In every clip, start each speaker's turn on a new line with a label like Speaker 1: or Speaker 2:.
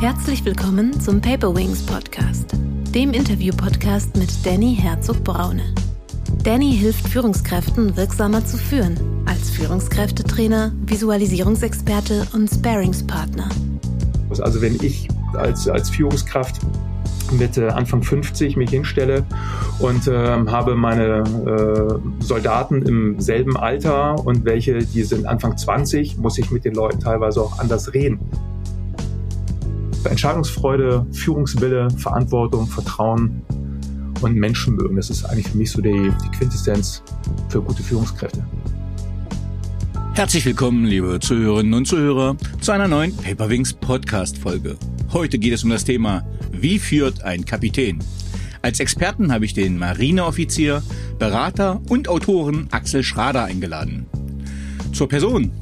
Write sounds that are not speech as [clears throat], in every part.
Speaker 1: Herzlich willkommen zum Paper Wings Podcast, dem Interview-Podcast mit Danny Herzog-Braune. Danny hilft Führungskräften wirksamer zu führen, als Führungskräftetrainer, Visualisierungsexperte und Sparingspartner.
Speaker 2: Also wenn ich als, als Führungskraft mit äh, Anfang 50 mich hinstelle und äh, habe meine äh, Soldaten im selben Alter und welche, die sind Anfang 20, muss ich mit den Leuten teilweise auch anders reden. Entscheidungsfreude, Führungswille, Verantwortung, Vertrauen und Menschenmögen. Das ist eigentlich für mich so die, die Quintessenz für gute Führungskräfte.
Speaker 3: Herzlich willkommen, liebe Zuhörerinnen und Zuhörer, zu einer neuen Paperwings Podcast Folge. Heute geht es um das Thema, wie führt ein Kapitän? Als Experten habe ich den Marineoffizier, Berater und Autoren Axel Schrader eingeladen. Zur Person.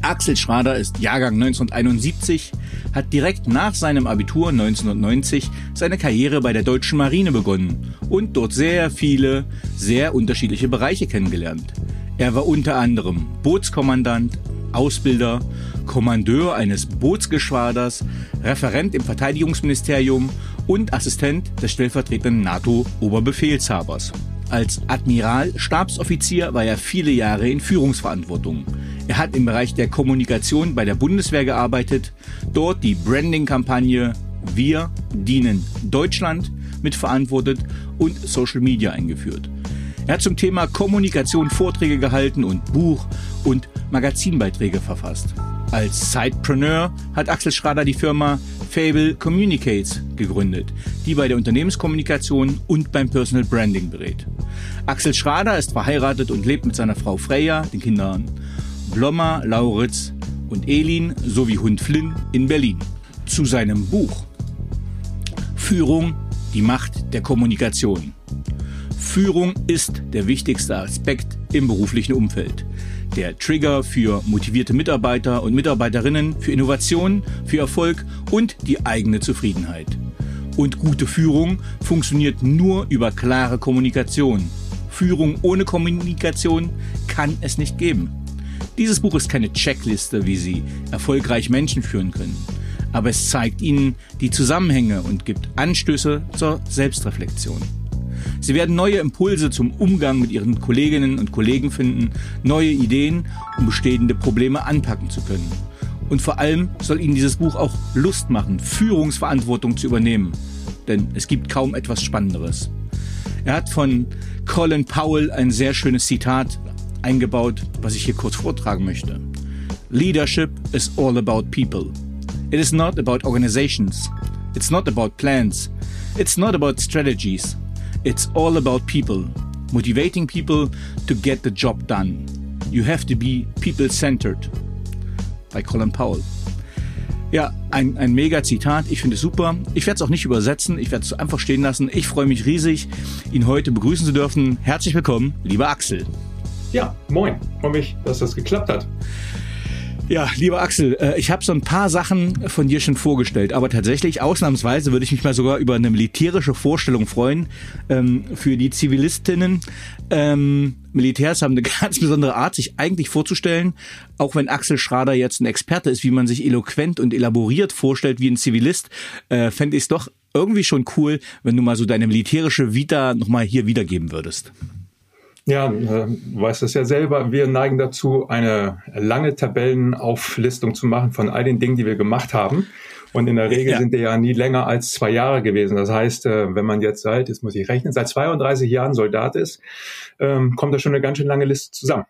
Speaker 3: Axel Schrader ist Jahrgang 1971, hat direkt nach seinem Abitur 1990 seine Karriere bei der deutschen Marine begonnen und dort sehr viele, sehr unterschiedliche Bereiche kennengelernt. Er war unter anderem Bootskommandant, Ausbilder, Kommandeur eines Bootsgeschwaders, Referent im Verteidigungsministerium und Assistent des stellvertretenden NATO-Oberbefehlshabers. Als Admiral Stabsoffizier war er viele Jahre in Führungsverantwortung. Er hat im Bereich der Kommunikation bei der Bundeswehr gearbeitet, dort die Branding-Kampagne Wir dienen Deutschland mitverantwortet und Social Media eingeführt. Er hat zum Thema Kommunikation Vorträge gehalten und Buch- und Magazinbeiträge verfasst. Als Sidepreneur hat Axel Schrader die Firma Fable Communicates gegründet, die bei der Unternehmenskommunikation und beim Personal Branding berät. Axel Schrader ist verheiratet und lebt mit seiner Frau Freya, den Kindern Blommer, Lauritz und Elin sowie Hund Flynn in Berlin. Zu seinem Buch Führung, die Macht der Kommunikation. Führung ist der wichtigste Aspekt im beruflichen Umfeld. Der Trigger für motivierte Mitarbeiter und Mitarbeiterinnen, für Innovation, für Erfolg und die eigene Zufriedenheit. Und gute Führung funktioniert nur über klare Kommunikation. Führung ohne Kommunikation kann es nicht geben. Dieses Buch ist keine Checkliste, wie Sie erfolgreich Menschen führen können, aber es zeigt Ihnen die Zusammenhänge und gibt Anstöße zur Selbstreflexion. Sie werden neue Impulse zum Umgang mit Ihren Kolleginnen und Kollegen finden, neue Ideen, um bestehende Probleme anpacken zu können. Und vor allem soll Ihnen dieses Buch auch Lust machen, Führungsverantwortung zu übernehmen. Denn es gibt kaum etwas Spannenderes. Er hat von Colin Powell ein sehr schönes Zitat eingebaut, was ich hier kurz vortragen möchte. Leadership is all about people. It is not about organizations. It's not about plans. It's not about strategies. It's all about people. Motivating people to get the job done. You have to be people-centered. Bei Colin Powell. Ja, ein, ein mega Zitat. Ich finde es super. Ich werde es auch nicht übersetzen. Ich werde es einfach stehen lassen. Ich freue mich riesig, ihn heute begrüßen zu dürfen. Herzlich willkommen, lieber Axel.
Speaker 2: Ja, moin. Freue mich, dass das geklappt hat.
Speaker 3: Ja, lieber Axel, äh, ich habe so ein paar Sachen von dir schon vorgestellt, aber tatsächlich ausnahmsweise würde ich mich mal sogar über eine militärische Vorstellung freuen ähm, für die Zivilistinnen. Ähm, Militärs haben eine [laughs] ganz besondere Art, sich eigentlich vorzustellen, auch wenn Axel Schrader jetzt ein Experte ist, wie man sich eloquent und elaboriert vorstellt wie ein Zivilist, äh, fände ich es doch irgendwie schon cool, wenn du mal so deine militärische Vita nochmal hier wiedergeben würdest.
Speaker 2: Ja, äh, du weißt es ja selber. Wir neigen dazu, eine lange Tabellenauflistung zu machen von all den Dingen, die wir gemacht haben. Und in der Regel ja. sind die ja nie länger als zwei Jahre gewesen. Das heißt, äh, wenn man jetzt seit, jetzt muss ich rechnen, seit 32 Jahren Soldat ist, ähm, kommt da schon eine ganz schön lange Liste zusammen.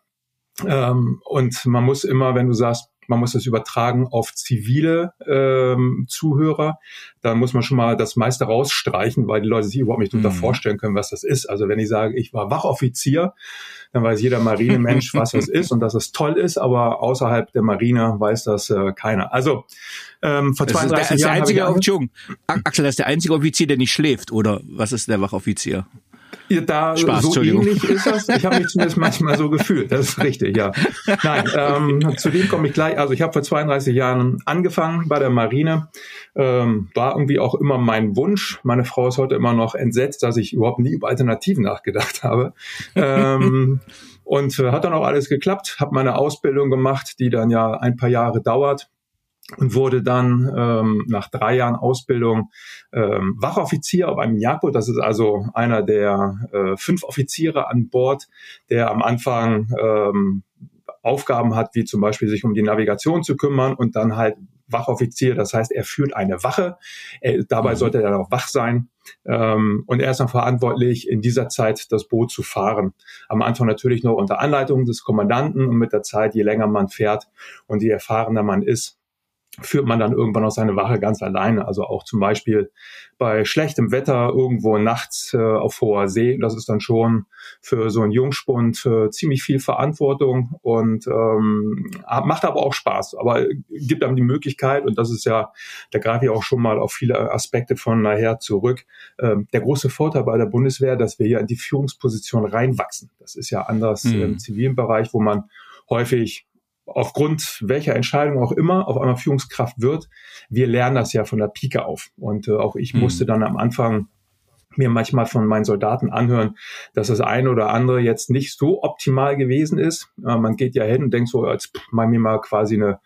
Speaker 2: Ähm, und man muss immer, wenn du sagst, man muss das übertragen auf zivile ähm, Zuhörer. Da muss man schon mal das meiste rausstreichen, weil die Leute sich überhaupt nicht mhm. darunter vorstellen können, was das ist. Also wenn ich sage, ich war Wachoffizier, dann weiß jeder Marinemensch, was das ist und dass es toll ist, aber außerhalb der Marine weiß das äh, keiner. Also ähm, vor 32
Speaker 3: das ist der,
Speaker 2: Jahren.
Speaker 3: Ist der einzige, Axel, das ist der einzige Offizier, der nicht schläft, oder was ist der Wachoffizier?
Speaker 2: Da Spaß, so ähnlich ist das. Ich habe mich zumindest manchmal so gefühlt. Das ist richtig, ja. Nein, ähm, zu dem komme ich gleich. Also ich habe vor 32 Jahren angefangen bei der Marine. Ähm, war irgendwie auch immer mein Wunsch. Meine Frau ist heute immer noch entsetzt, dass ich überhaupt nie über Alternativen nachgedacht habe. Ähm, und äh, hat dann auch alles geklappt. Habe meine Ausbildung gemacht, die dann ja ein paar Jahre dauert und wurde dann ähm, nach drei Jahren Ausbildung ähm, Wachoffizier auf einem Jagdboot. Das ist also einer der äh, fünf Offiziere an Bord, der am Anfang ähm, Aufgaben hat, wie zum Beispiel sich um die Navigation zu kümmern und dann halt Wachoffizier, das heißt, er führt eine Wache. Er, dabei mhm. sollte er dann auch wach sein. Ähm, und er ist dann verantwortlich, in dieser Zeit das Boot zu fahren. Am Anfang natürlich noch unter Anleitung des Kommandanten und mit der Zeit, je länger man fährt und je erfahrener man ist, führt man dann irgendwann auch seine Wache ganz alleine. Also auch zum Beispiel bei schlechtem Wetter irgendwo nachts äh, auf hoher See. Das ist dann schon für so einen Jungspund äh, ziemlich viel Verantwortung und ähm, macht aber auch Spaß. Aber gibt einem die Möglichkeit, und das ist ja, da greife ich auch schon mal auf viele Aspekte von nachher zurück. Ähm, der große Vorteil bei der Bundeswehr, dass wir hier in die Führungsposition reinwachsen. Das ist ja anders mhm. im zivilen Bereich, wo man häufig aufgrund welcher Entscheidung auch immer auf einmal Führungskraft wird. Wir lernen das ja von der Pike auf. Und äh, auch ich mhm. musste dann am Anfang mir manchmal von meinen Soldaten anhören, dass das eine oder andere jetzt nicht so optimal gewesen ist. Äh, man geht ja hin und denkt so, als mal mir mal quasi eine,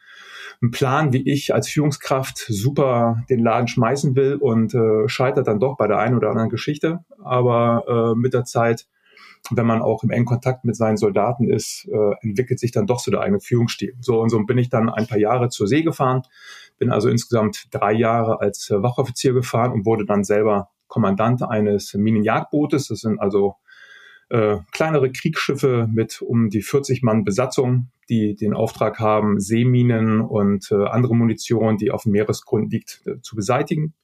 Speaker 2: einen Plan, wie ich als Führungskraft super den Laden schmeißen will und äh, scheitert dann doch bei der einen oder anderen Geschichte. Aber äh, mit der Zeit wenn man auch im engen Kontakt mit seinen Soldaten ist, äh, entwickelt sich dann doch so der eigene Führungsstil. So und so bin ich dann ein paar Jahre zur See gefahren, bin also insgesamt drei Jahre als äh, Wachoffizier gefahren und wurde dann selber Kommandant eines Minenjagdbootes. Das sind also äh, kleinere Kriegsschiffe mit um die 40 Mann Besatzung, die den Auftrag haben, Seeminen und äh, andere Munition, die auf dem Meeresgrund liegt, äh, zu beseitigen.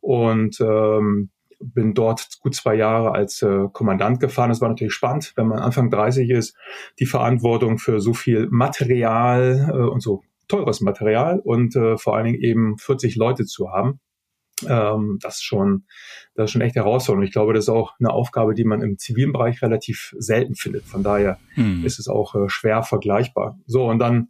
Speaker 2: Und ähm, bin dort gut zwei Jahre als äh, Kommandant gefahren. Es war natürlich spannend, wenn man Anfang 30 ist, die Verantwortung für so viel Material äh, und so teures Material und äh, vor allen Dingen eben 40 Leute zu haben. Ähm, das ist schon, das ist schon echt herausfordernd. Ich glaube, das ist auch eine Aufgabe, die man im zivilen Bereich relativ selten findet. Von daher hm. ist es auch äh, schwer vergleichbar. So, und dann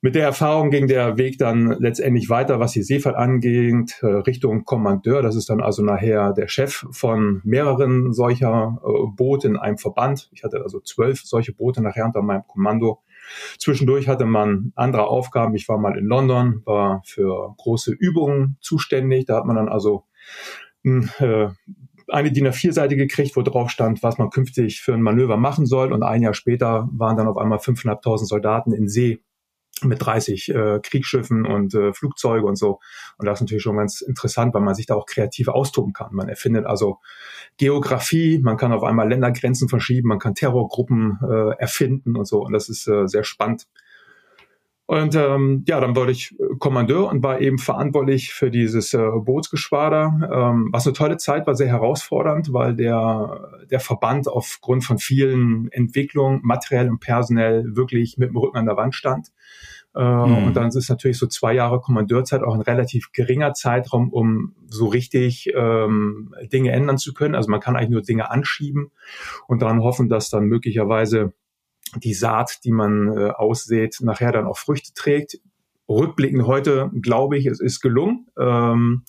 Speaker 2: mit der Erfahrung ging der Weg dann letztendlich weiter, was die Seefahrt angeht, äh, Richtung Kommandeur. Das ist dann also nachher der Chef von mehreren solcher äh, Boote in einem Verband. Ich hatte also zwölf solche Boote nachher unter meinem Kommando. Zwischendurch hatte man andere Aufgaben. Ich war mal in London, war für große Übungen zuständig. Da hat man dann also hm, äh, eine DIN A4-Seite gekriegt, wo drauf stand, was man künftig für ein Manöver machen soll. Und ein Jahr später waren dann auf einmal 5.500 Soldaten in See mit 30 äh, Kriegsschiffen und äh, Flugzeuge und so. Und das ist natürlich schon ganz interessant, weil man sich da auch kreativ austoben kann. Man erfindet also Geografie, man kann auf einmal Ländergrenzen verschieben, man kann Terrorgruppen äh, erfinden und so. Und das ist äh, sehr spannend. Und ähm, ja, dann wurde ich Kommandeur und war eben verantwortlich für dieses äh, Bootsgeschwader. Ähm, was eine tolle Zeit war, sehr herausfordernd, weil der, der Verband aufgrund von vielen Entwicklungen, materiell und personell, wirklich mit dem Rücken an der Wand stand. Äh, mhm. Und dann ist natürlich so zwei Jahre Kommandeurzeit auch ein relativ geringer Zeitraum, um so richtig ähm, Dinge ändern zu können. Also man kann eigentlich nur Dinge anschieben und daran hoffen, dass dann möglicherweise die Saat, die man äh, aussät, nachher dann auch Früchte trägt. Rückblickend heute glaube ich, es ist gelungen. Ähm,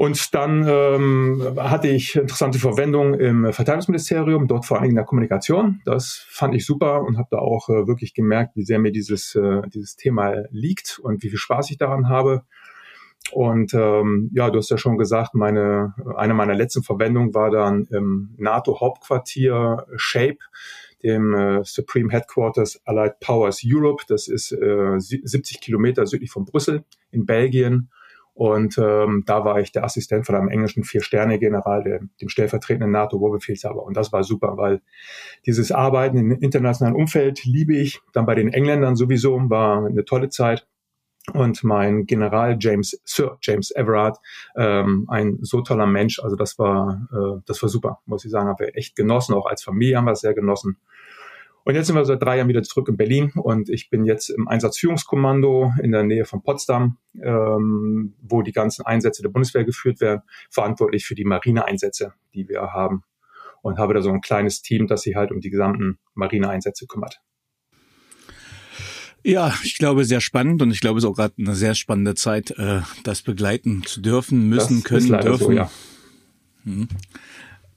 Speaker 2: und dann ähm, hatte ich interessante Verwendung im Verteidigungsministerium, dort vor allen Dingen in der Kommunikation. Das fand ich super und habe da auch äh, wirklich gemerkt, wie sehr mir dieses, äh, dieses Thema liegt und wie viel Spaß ich daran habe. Und ähm, ja, du hast ja schon gesagt, meine eine meiner letzten Verwendungen war dann im NATO-Hauptquartier Shape dem äh, Supreme Headquarters Allied Powers Europe. Das ist äh, 70 Kilometer südlich von Brüssel in Belgien. Und ähm, da war ich der Assistent von einem englischen Vier-Sterne-General, dem stellvertretenden NATO-Oberbefehlshaber. Und das war super, weil dieses Arbeiten im internationalen Umfeld liebe ich. Dann bei den Engländern sowieso war eine tolle Zeit. Und mein General James, Sir James Everard, ähm, ein so toller Mensch. Also das war, äh, das war super, muss ich sagen. Haben wir echt genossen. Auch als Familie haben wir es sehr genossen. Und jetzt sind wir seit drei Jahren wieder zurück in Berlin und ich bin jetzt im Einsatzführungskommando in der Nähe von Potsdam, ähm, wo die ganzen Einsätze der Bundeswehr geführt werden, verantwortlich für die Marineeinsätze, die wir haben. Und habe da so ein kleines Team, das sich halt um die gesamten Marineeinsätze kümmert.
Speaker 3: Ja, ich glaube, sehr spannend und ich glaube, es ist auch gerade eine sehr spannende Zeit, äh, das begleiten zu dürfen, müssen, das können, dürfen. So, ja. Hm.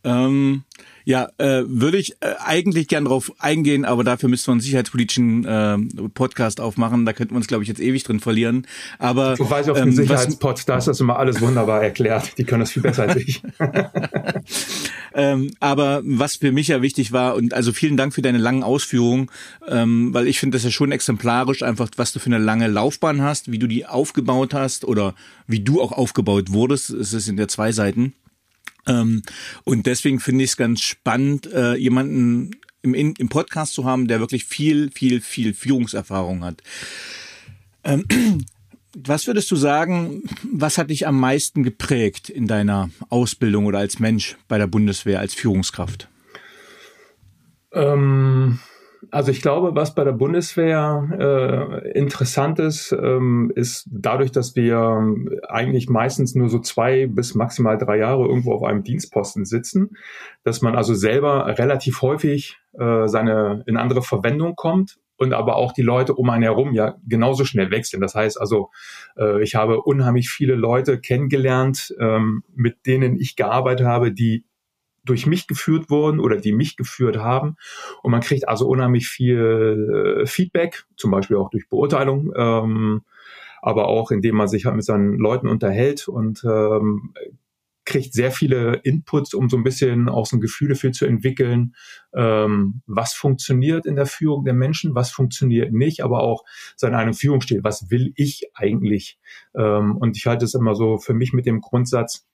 Speaker 3: Ähm, ja, äh, würde ich äh, eigentlich gern drauf eingehen, aber dafür müssten wir einen sicherheitspolitischen äh, Podcast aufmachen. Da könnten wir uns, glaube ich, jetzt ewig drin verlieren. Aber
Speaker 2: du weißt auf dem ähm, Sicherheitspod, da ist das immer alles wunderbar erklärt. Die können das viel besser als ich. [laughs]
Speaker 3: ähm, aber was für mich ja wichtig war und also vielen Dank für deine langen Ausführungen, ähm, weil ich finde das ja schon exemplarisch, einfach was du für eine lange Laufbahn hast, wie du die aufgebaut hast oder wie du auch aufgebaut wurdest. Es ist in der zwei Seiten. Ähm, und deswegen finde ich es ganz spannend, äh, jemanden im, im Podcast zu haben, der wirklich viel, viel, viel Führungserfahrung hat. Ähm, [clears throat] was würdest du sagen, was hat dich am meisten geprägt in deiner Ausbildung oder als Mensch bei der Bundeswehr als Führungskraft?
Speaker 2: Ähm, also ich glaube, was bei der Bundeswehr äh, interessant ist, ähm, ist dadurch, dass wir eigentlich meistens nur so zwei bis maximal drei Jahre irgendwo auf einem Dienstposten sitzen, dass man also selber relativ häufig äh, seine in andere Verwendung kommt und aber auch die Leute um einen herum ja genauso schnell wechseln. Das heißt also, äh, ich habe unheimlich viele Leute kennengelernt, ähm, mit denen ich gearbeitet habe, die durch mich geführt wurden oder die mich geführt haben. Und man kriegt also unheimlich viel äh, Feedback, zum Beispiel auch durch Beurteilung, ähm, aber auch indem man sich halt mit seinen Leuten unterhält und ähm, kriegt sehr viele Inputs, um so ein bisschen auch so ein Gefühl dafür zu entwickeln, ähm, was funktioniert in der Führung der Menschen, was funktioniert nicht, aber auch seine eigene Führungsstil, was will ich eigentlich? Ähm, und ich halte es immer so für mich mit dem Grundsatz,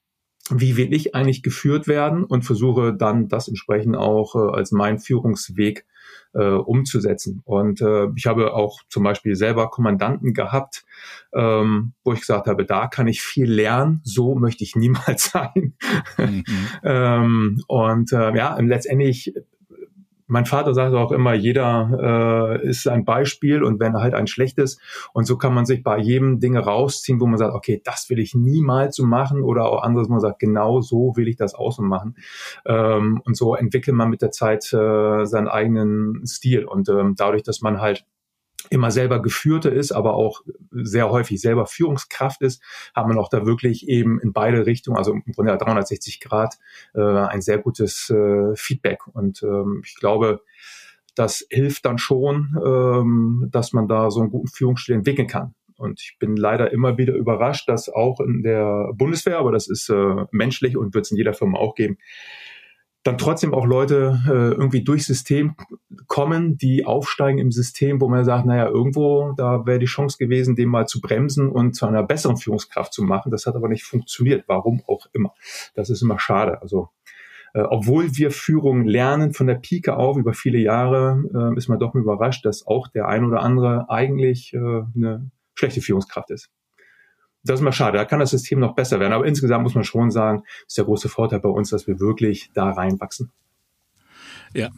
Speaker 2: wie will ich eigentlich geführt werden und versuche dann das entsprechend auch äh, als mein Führungsweg äh, umzusetzen. Und äh, ich habe auch zum Beispiel selber Kommandanten gehabt, ähm, wo ich gesagt habe, da kann ich viel lernen, so möchte ich niemals [laughs] sein. Mhm. ähm, und äh, ja, letztendlich mein Vater sagt auch immer, jeder äh, ist ein Beispiel und wenn er halt ein schlechtes. Und so kann man sich bei jedem Dinge rausziehen, wo man sagt, okay, das will ich niemals so machen oder auch anderes, wo man sagt, genau so will ich das auch so machen. Ähm, und so entwickelt man mit der Zeit äh, seinen eigenen Stil. Und ähm, dadurch, dass man halt immer selber Geführte ist, aber auch sehr häufig selber Führungskraft ist, hat man auch da wirklich eben in beide Richtungen, also im Grunde 360 Grad, äh, ein sehr gutes äh, Feedback. Und ähm, ich glaube, das hilft dann schon, ähm, dass man da so einen guten Führungsstil entwickeln kann. Und ich bin leider immer wieder überrascht, dass auch in der Bundeswehr, aber das ist äh, menschlich und wird es in jeder Firma auch geben, dann trotzdem auch Leute äh, irgendwie durchs System kommen, die aufsteigen im System, wo man sagt, naja, irgendwo, da wäre die Chance gewesen, den mal zu bremsen und zu einer besseren Führungskraft zu machen. Das hat aber nicht funktioniert, warum auch immer. Das ist immer schade. Also äh, obwohl wir Führung lernen von der Pike auf über viele Jahre, äh, ist man doch überrascht, dass auch der ein oder andere eigentlich äh, eine schlechte Führungskraft ist das ist mal schade. Da kann das System noch besser werden. Aber insgesamt muss man schon sagen, ist der große Vorteil bei uns, dass wir wirklich da reinwachsen.
Speaker 3: Ja,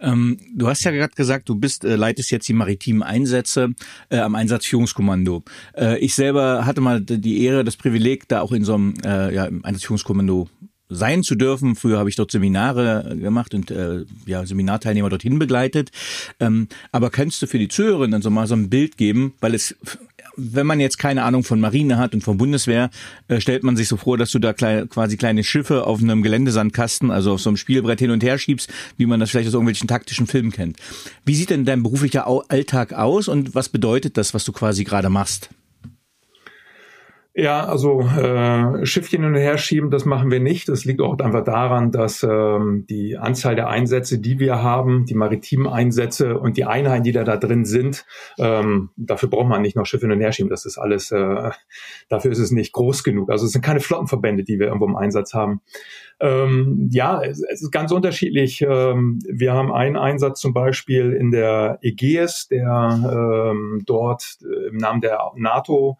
Speaker 3: ähm, du hast ja gerade gesagt, du bist, äh, leitest jetzt die maritimen Einsätze äh, am Einsatzführungskommando. Äh, ich selber hatte mal die Ehre, das Privileg, da auch in so einem äh, ja, Einsatzführungskommando sein zu dürfen. Früher habe ich dort Seminare gemacht und äh, ja, Seminarteilnehmer dorthin begleitet. Ähm, aber kannst du für die Zuhörerinnen so mal so ein Bild geben, weil es wenn man jetzt keine Ahnung von Marine hat und von Bundeswehr, äh, stellt man sich so vor, dass du da klei quasi kleine Schiffe auf einem Geländesandkasten, also auf so einem Spielbrett hin und her schiebst, wie man das vielleicht aus irgendwelchen taktischen Filmen kennt. Wie sieht denn dein beruflicher Alltag aus und was bedeutet das, was du quasi gerade machst?
Speaker 2: Ja, also äh, Schiffchen hin und her schieben, das machen wir nicht. Das liegt auch einfach daran, dass ähm, die Anzahl der Einsätze, die wir haben, die maritimen Einsätze und die Einheiten, die da, da drin sind, ähm, dafür braucht man nicht noch Schiffe hin und her schieben. Das ist alles, äh, dafür ist es nicht groß genug. Also es sind keine Flottenverbände, die wir irgendwo im Einsatz haben. Ähm, ja, es, es, ist ganz unterschiedlich. Ähm, wir haben einen Einsatz zum Beispiel in der Ägäis, der ähm, dort äh, im Namen der NATO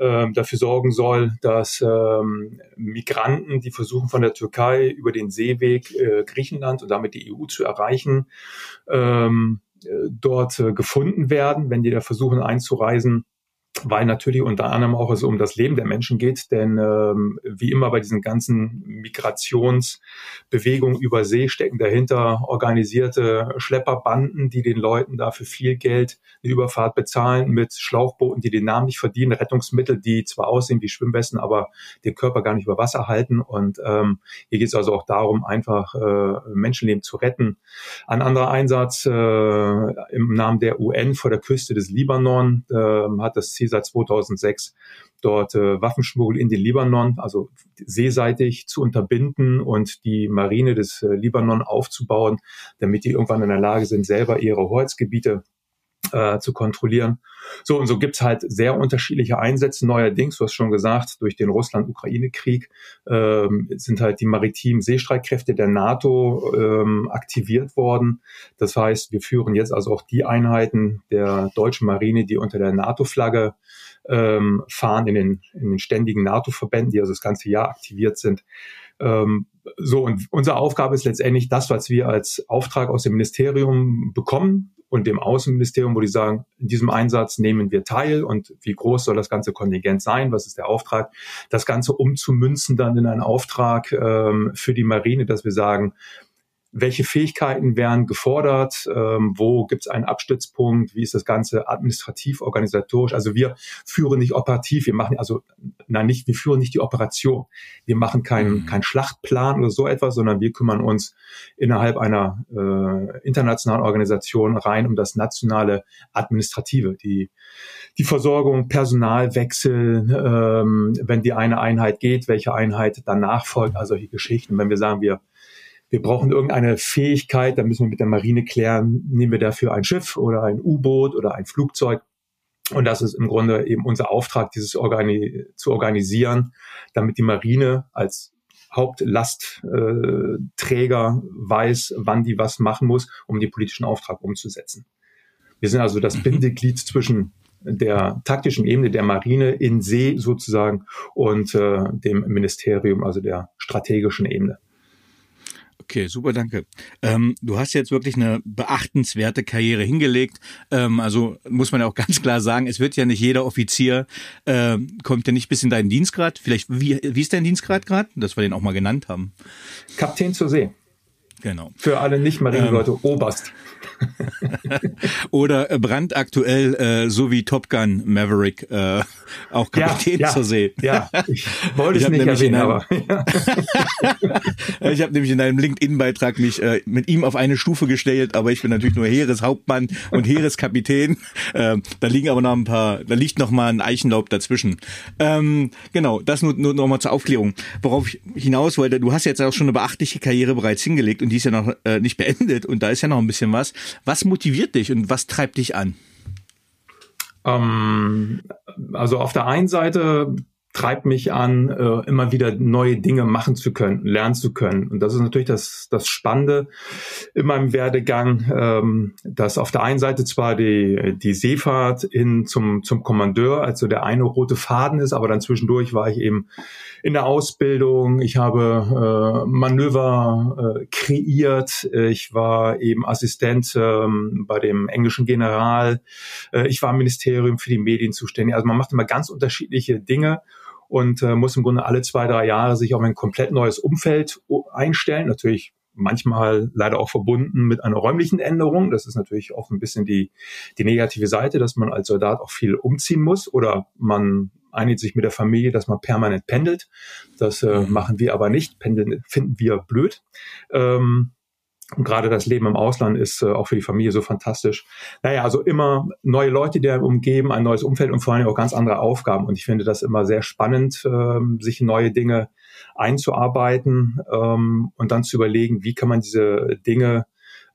Speaker 2: dafür sorgen soll, dass ähm, Migranten, die versuchen von der Türkei über den Seeweg äh, Griechenland und damit die EU zu erreichen, ähm, äh, dort äh, gefunden werden, wenn die da versuchen einzureisen weil natürlich unter anderem auch es um das Leben der Menschen geht, denn ähm, wie immer bei diesen ganzen Migrationsbewegungen über See stecken dahinter organisierte Schlepperbanden, die den Leuten dafür viel Geld eine Überfahrt bezahlen mit Schlauchbooten, die den Namen nicht verdienen, Rettungsmittel, die zwar aussehen wie Schwimmwesten, aber den Körper gar nicht über Wasser halten. Und ähm, hier geht es also auch darum, einfach äh, Menschenleben zu retten. Ein anderer Einsatz äh, im Namen der UN vor der Küste des Libanon äh, hat das Ziel seit 2006, dort äh, Waffenschmuggel in den Libanon, also seeseitig zu unterbinden und die Marine des äh, Libanon aufzubauen, damit die irgendwann in der Lage sind, selber ihre Hoheitsgebiete äh, zu kontrollieren. So und so gibt's halt sehr unterschiedliche Einsätze. Neuerdings, du hast schon gesagt, durch den Russland-Ukraine-Krieg ähm, sind halt die maritimen Seestreitkräfte der NATO ähm, aktiviert worden. Das heißt, wir führen jetzt also auch die Einheiten der deutschen Marine, die unter der NATO-Flagge ähm, fahren, in den, in den ständigen NATO-Verbänden, die also das ganze Jahr aktiviert sind. Ähm, so, und unsere Aufgabe ist letztendlich das, was wir als Auftrag aus dem Ministerium bekommen, und dem Außenministerium, wo die sagen, in diesem Einsatz nehmen wir teil und wie groß soll das ganze Kontingent sein, was ist der Auftrag, das Ganze umzumünzen dann in einen Auftrag ähm, für die Marine, dass wir sagen, welche Fähigkeiten werden gefordert, ähm, wo gibt es einen Abstützpunkt, wie ist das Ganze administrativ, organisatorisch. Also wir führen nicht operativ, wir machen also, nein, nicht, wir führen nicht die Operation. Wir machen keinen mhm. kein Schlachtplan oder so etwas, sondern wir kümmern uns innerhalb einer äh, internationalen Organisation rein um das nationale Administrative, die, die Versorgung, Personalwechsel, ähm, wenn die eine Einheit geht, welche Einheit danach folgt, also solche Geschichten. Wenn wir sagen, wir wir brauchen irgendeine Fähigkeit, da müssen wir mit der Marine klären, nehmen wir dafür ein Schiff oder ein U-Boot oder ein Flugzeug. Und das ist im Grunde eben unser Auftrag, dieses Organi zu organisieren, damit die Marine als Hauptlastträger äh, weiß, wann die was machen muss, um den politischen Auftrag umzusetzen. Wir sind also das mhm. Bindeglied zwischen der taktischen Ebene der Marine in See sozusagen und äh, dem Ministerium, also der strategischen Ebene.
Speaker 3: Okay, super, danke. Ähm, du hast jetzt wirklich eine beachtenswerte Karriere hingelegt. Ähm, also muss man ja auch [laughs] ganz klar sagen, es wird ja nicht jeder Offizier, äh, kommt ja nicht bis in deinen Dienstgrad. Vielleicht, wie, wie ist dein Dienstgrad gerade? Dass wir den auch mal genannt haben.
Speaker 2: Kapitän zur See.
Speaker 3: Genau.
Speaker 2: Für alle Nicht-Marineleute, ähm, Oberst. [laughs]
Speaker 3: Oder brandaktuell, äh, so wie Top Gun Maverick, äh, auch Kapitän ja, ja, zur See.
Speaker 2: Ja, ich wollte ich es nicht erwähnen, einem, aber. [laughs]
Speaker 3: ich habe nämlich in einem LinkedIn-Beitrag mich äh, mit ihm auf eine Stufe gestellt, aber ich bin natürlich nur Heereshauptmann und Heereskapitän. [laughs] Äh, da liegen aber noch ein paar, da liegt noch mal ein Eichenlaub dazwischen. Ähm, genau, das nur, nur noch mal zur Aufklärung. Worauf ich hinaus wollte, du hast jetzt auch schon eine beachtliche Karriere bereits hingelegt und die ist ja noch äh, nicht beendet und da ist ja noch ein bisschen was. Was motiviert dich und was treibt dich an?
Speaker 2: Ähm, also auf der einen Seite treibt mich an, äh, immer wieder neue Dinge machen zu können, lernen zu können. Und das ist natürlich das, das Spannende in meinem Werdegang, ähm, dass auf der einen Seite zwar die, die Seefahrt in zum, zum Kommandeur, also der eine rote Faden ist, aber dann zwischendurch war ich eben in der Ausbildung, ich habe äh, Manöver äh, kreiert, ich war eben Assistent ähm, bei dem englischen General, äh, ich war im Ministerium für die Medien zuständig. Also man macht immer ganz unterschiedliche Dinge und äh, muss im Grunde alle zwei, drei Jahre sich auf ein komplett neues Umfeld einstellen. Natürlich manchmal leider auch verbunden mit einer räumlichen Änderung. Das ist natürlich auch ein bisschen die, die negative Seite, dass man als Soldat auch viel umziehen muss oder man einigt sich mit der Familie, dass man permanent pendelt. Das äh, mhm. machen wir aber nicht. Pendeln finden wir blöd. Ähm, und gerade das Leben im Ausland ist äh, auch für die Familie so fantastisch. Naja, also immer neue Leute, die einem umgeben, ein neues Umfeld und vor allem auch ganz andere Aufgaben. Und ich finde das immer sehr spannend, ähm, sich neue Dinge einzuarbeiten ähm, und dann zu überlegen, wie kann man diese Dinge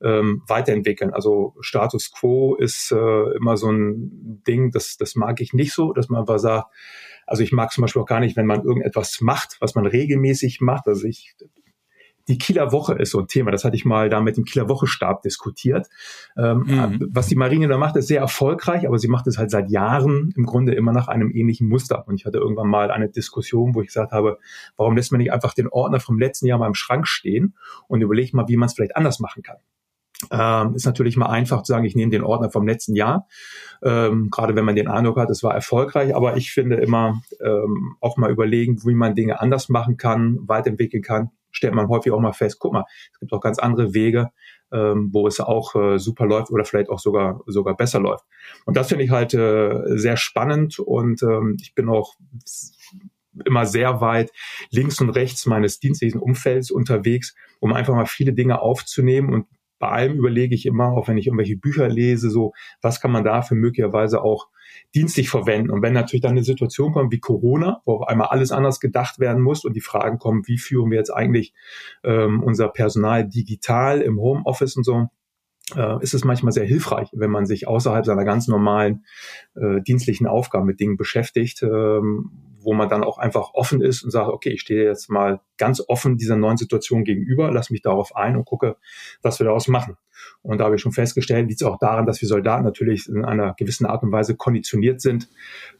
Speaker 2: ähm, weiterentwickeln. Also Status quo ist äh, immer so ein Ding, das, das mag ich nicht so, dass man einfach sagt, also ich mag zum Beispiel auch gar nicht, wenn man irgendetwas macht, was man regelmäßig macht. Also ich die Kieler Woche ist so ein Thema. Das hatte ich mal da mit dem Kieler Woche-Stab diskutiert. Ähm, mhm. Was die Marine da macht, ist sehr erfolgreich, aber sie macht es halt seit Jahren im Grunde immer nach einem ähnlichen Muster. Und ich hatte irgendwann mal eine Diskussion, wo ich gesagt habe, warum lässt man nicht einfach den Ordner vom letzten Jahr mal im Schrank stehen und überlegt mal, wie man es vielleicht anders machen kann. Ähm, ist natürlich mal einfach zu sagen, ich nehme den Ordner vom letzten Jahr, ähm, gerade wenn man den Eindruck hat, es war erfolgreich. Aber ich finde immer ähm, auch mal überlegen, wie man Dinge anders machen kann, weiterentwickeln kann. Stellt man häufig auch mal fest, guck mal, es gibt auch ganz andere Wege, ähm, wo es auch äh, super läuft oder vielleicht auch sogar sogar besser läuft. Und das finde ich halt äh, sehr spannend und ähm, ich bin auch immer sehr weit links und rechts meines dienstlichen Umfelds unterwegs, um einfach mal viele Dinge aufzunehmen und bei allem überlege ich immer, auch wenn ich irgendwelche Bücher lese, so, was kann man dafür möglicherweise auch dienstlich verwenden? Und wenn natürlich dann eine Situation kommt wie Corona, wo auf einmal alles anders gedacht werden muss und die Fragen kommen, wie führen wir jetzt eigentlich ähm, unser Personal digital im Homeoffice und so, äh, ist es manchmal sehr hilfreich, wenn man sich außerhalb seiner ganz normalen äh, dienstlichen Aufgaben mit Dingen beschäftigt, ähm, wo man dann auch einfach offen ist und sagt, okay, ich stehe jetzt mal ganz offen dieser neuen Situation gegenüber, lass mich darauf ein und gucke, was wir daraus machen. Und da habe ich schon festgestellt, liegt es auch daran, dass wir Soldaten natürlich in einer gewissen Art und Weise konditioniert sind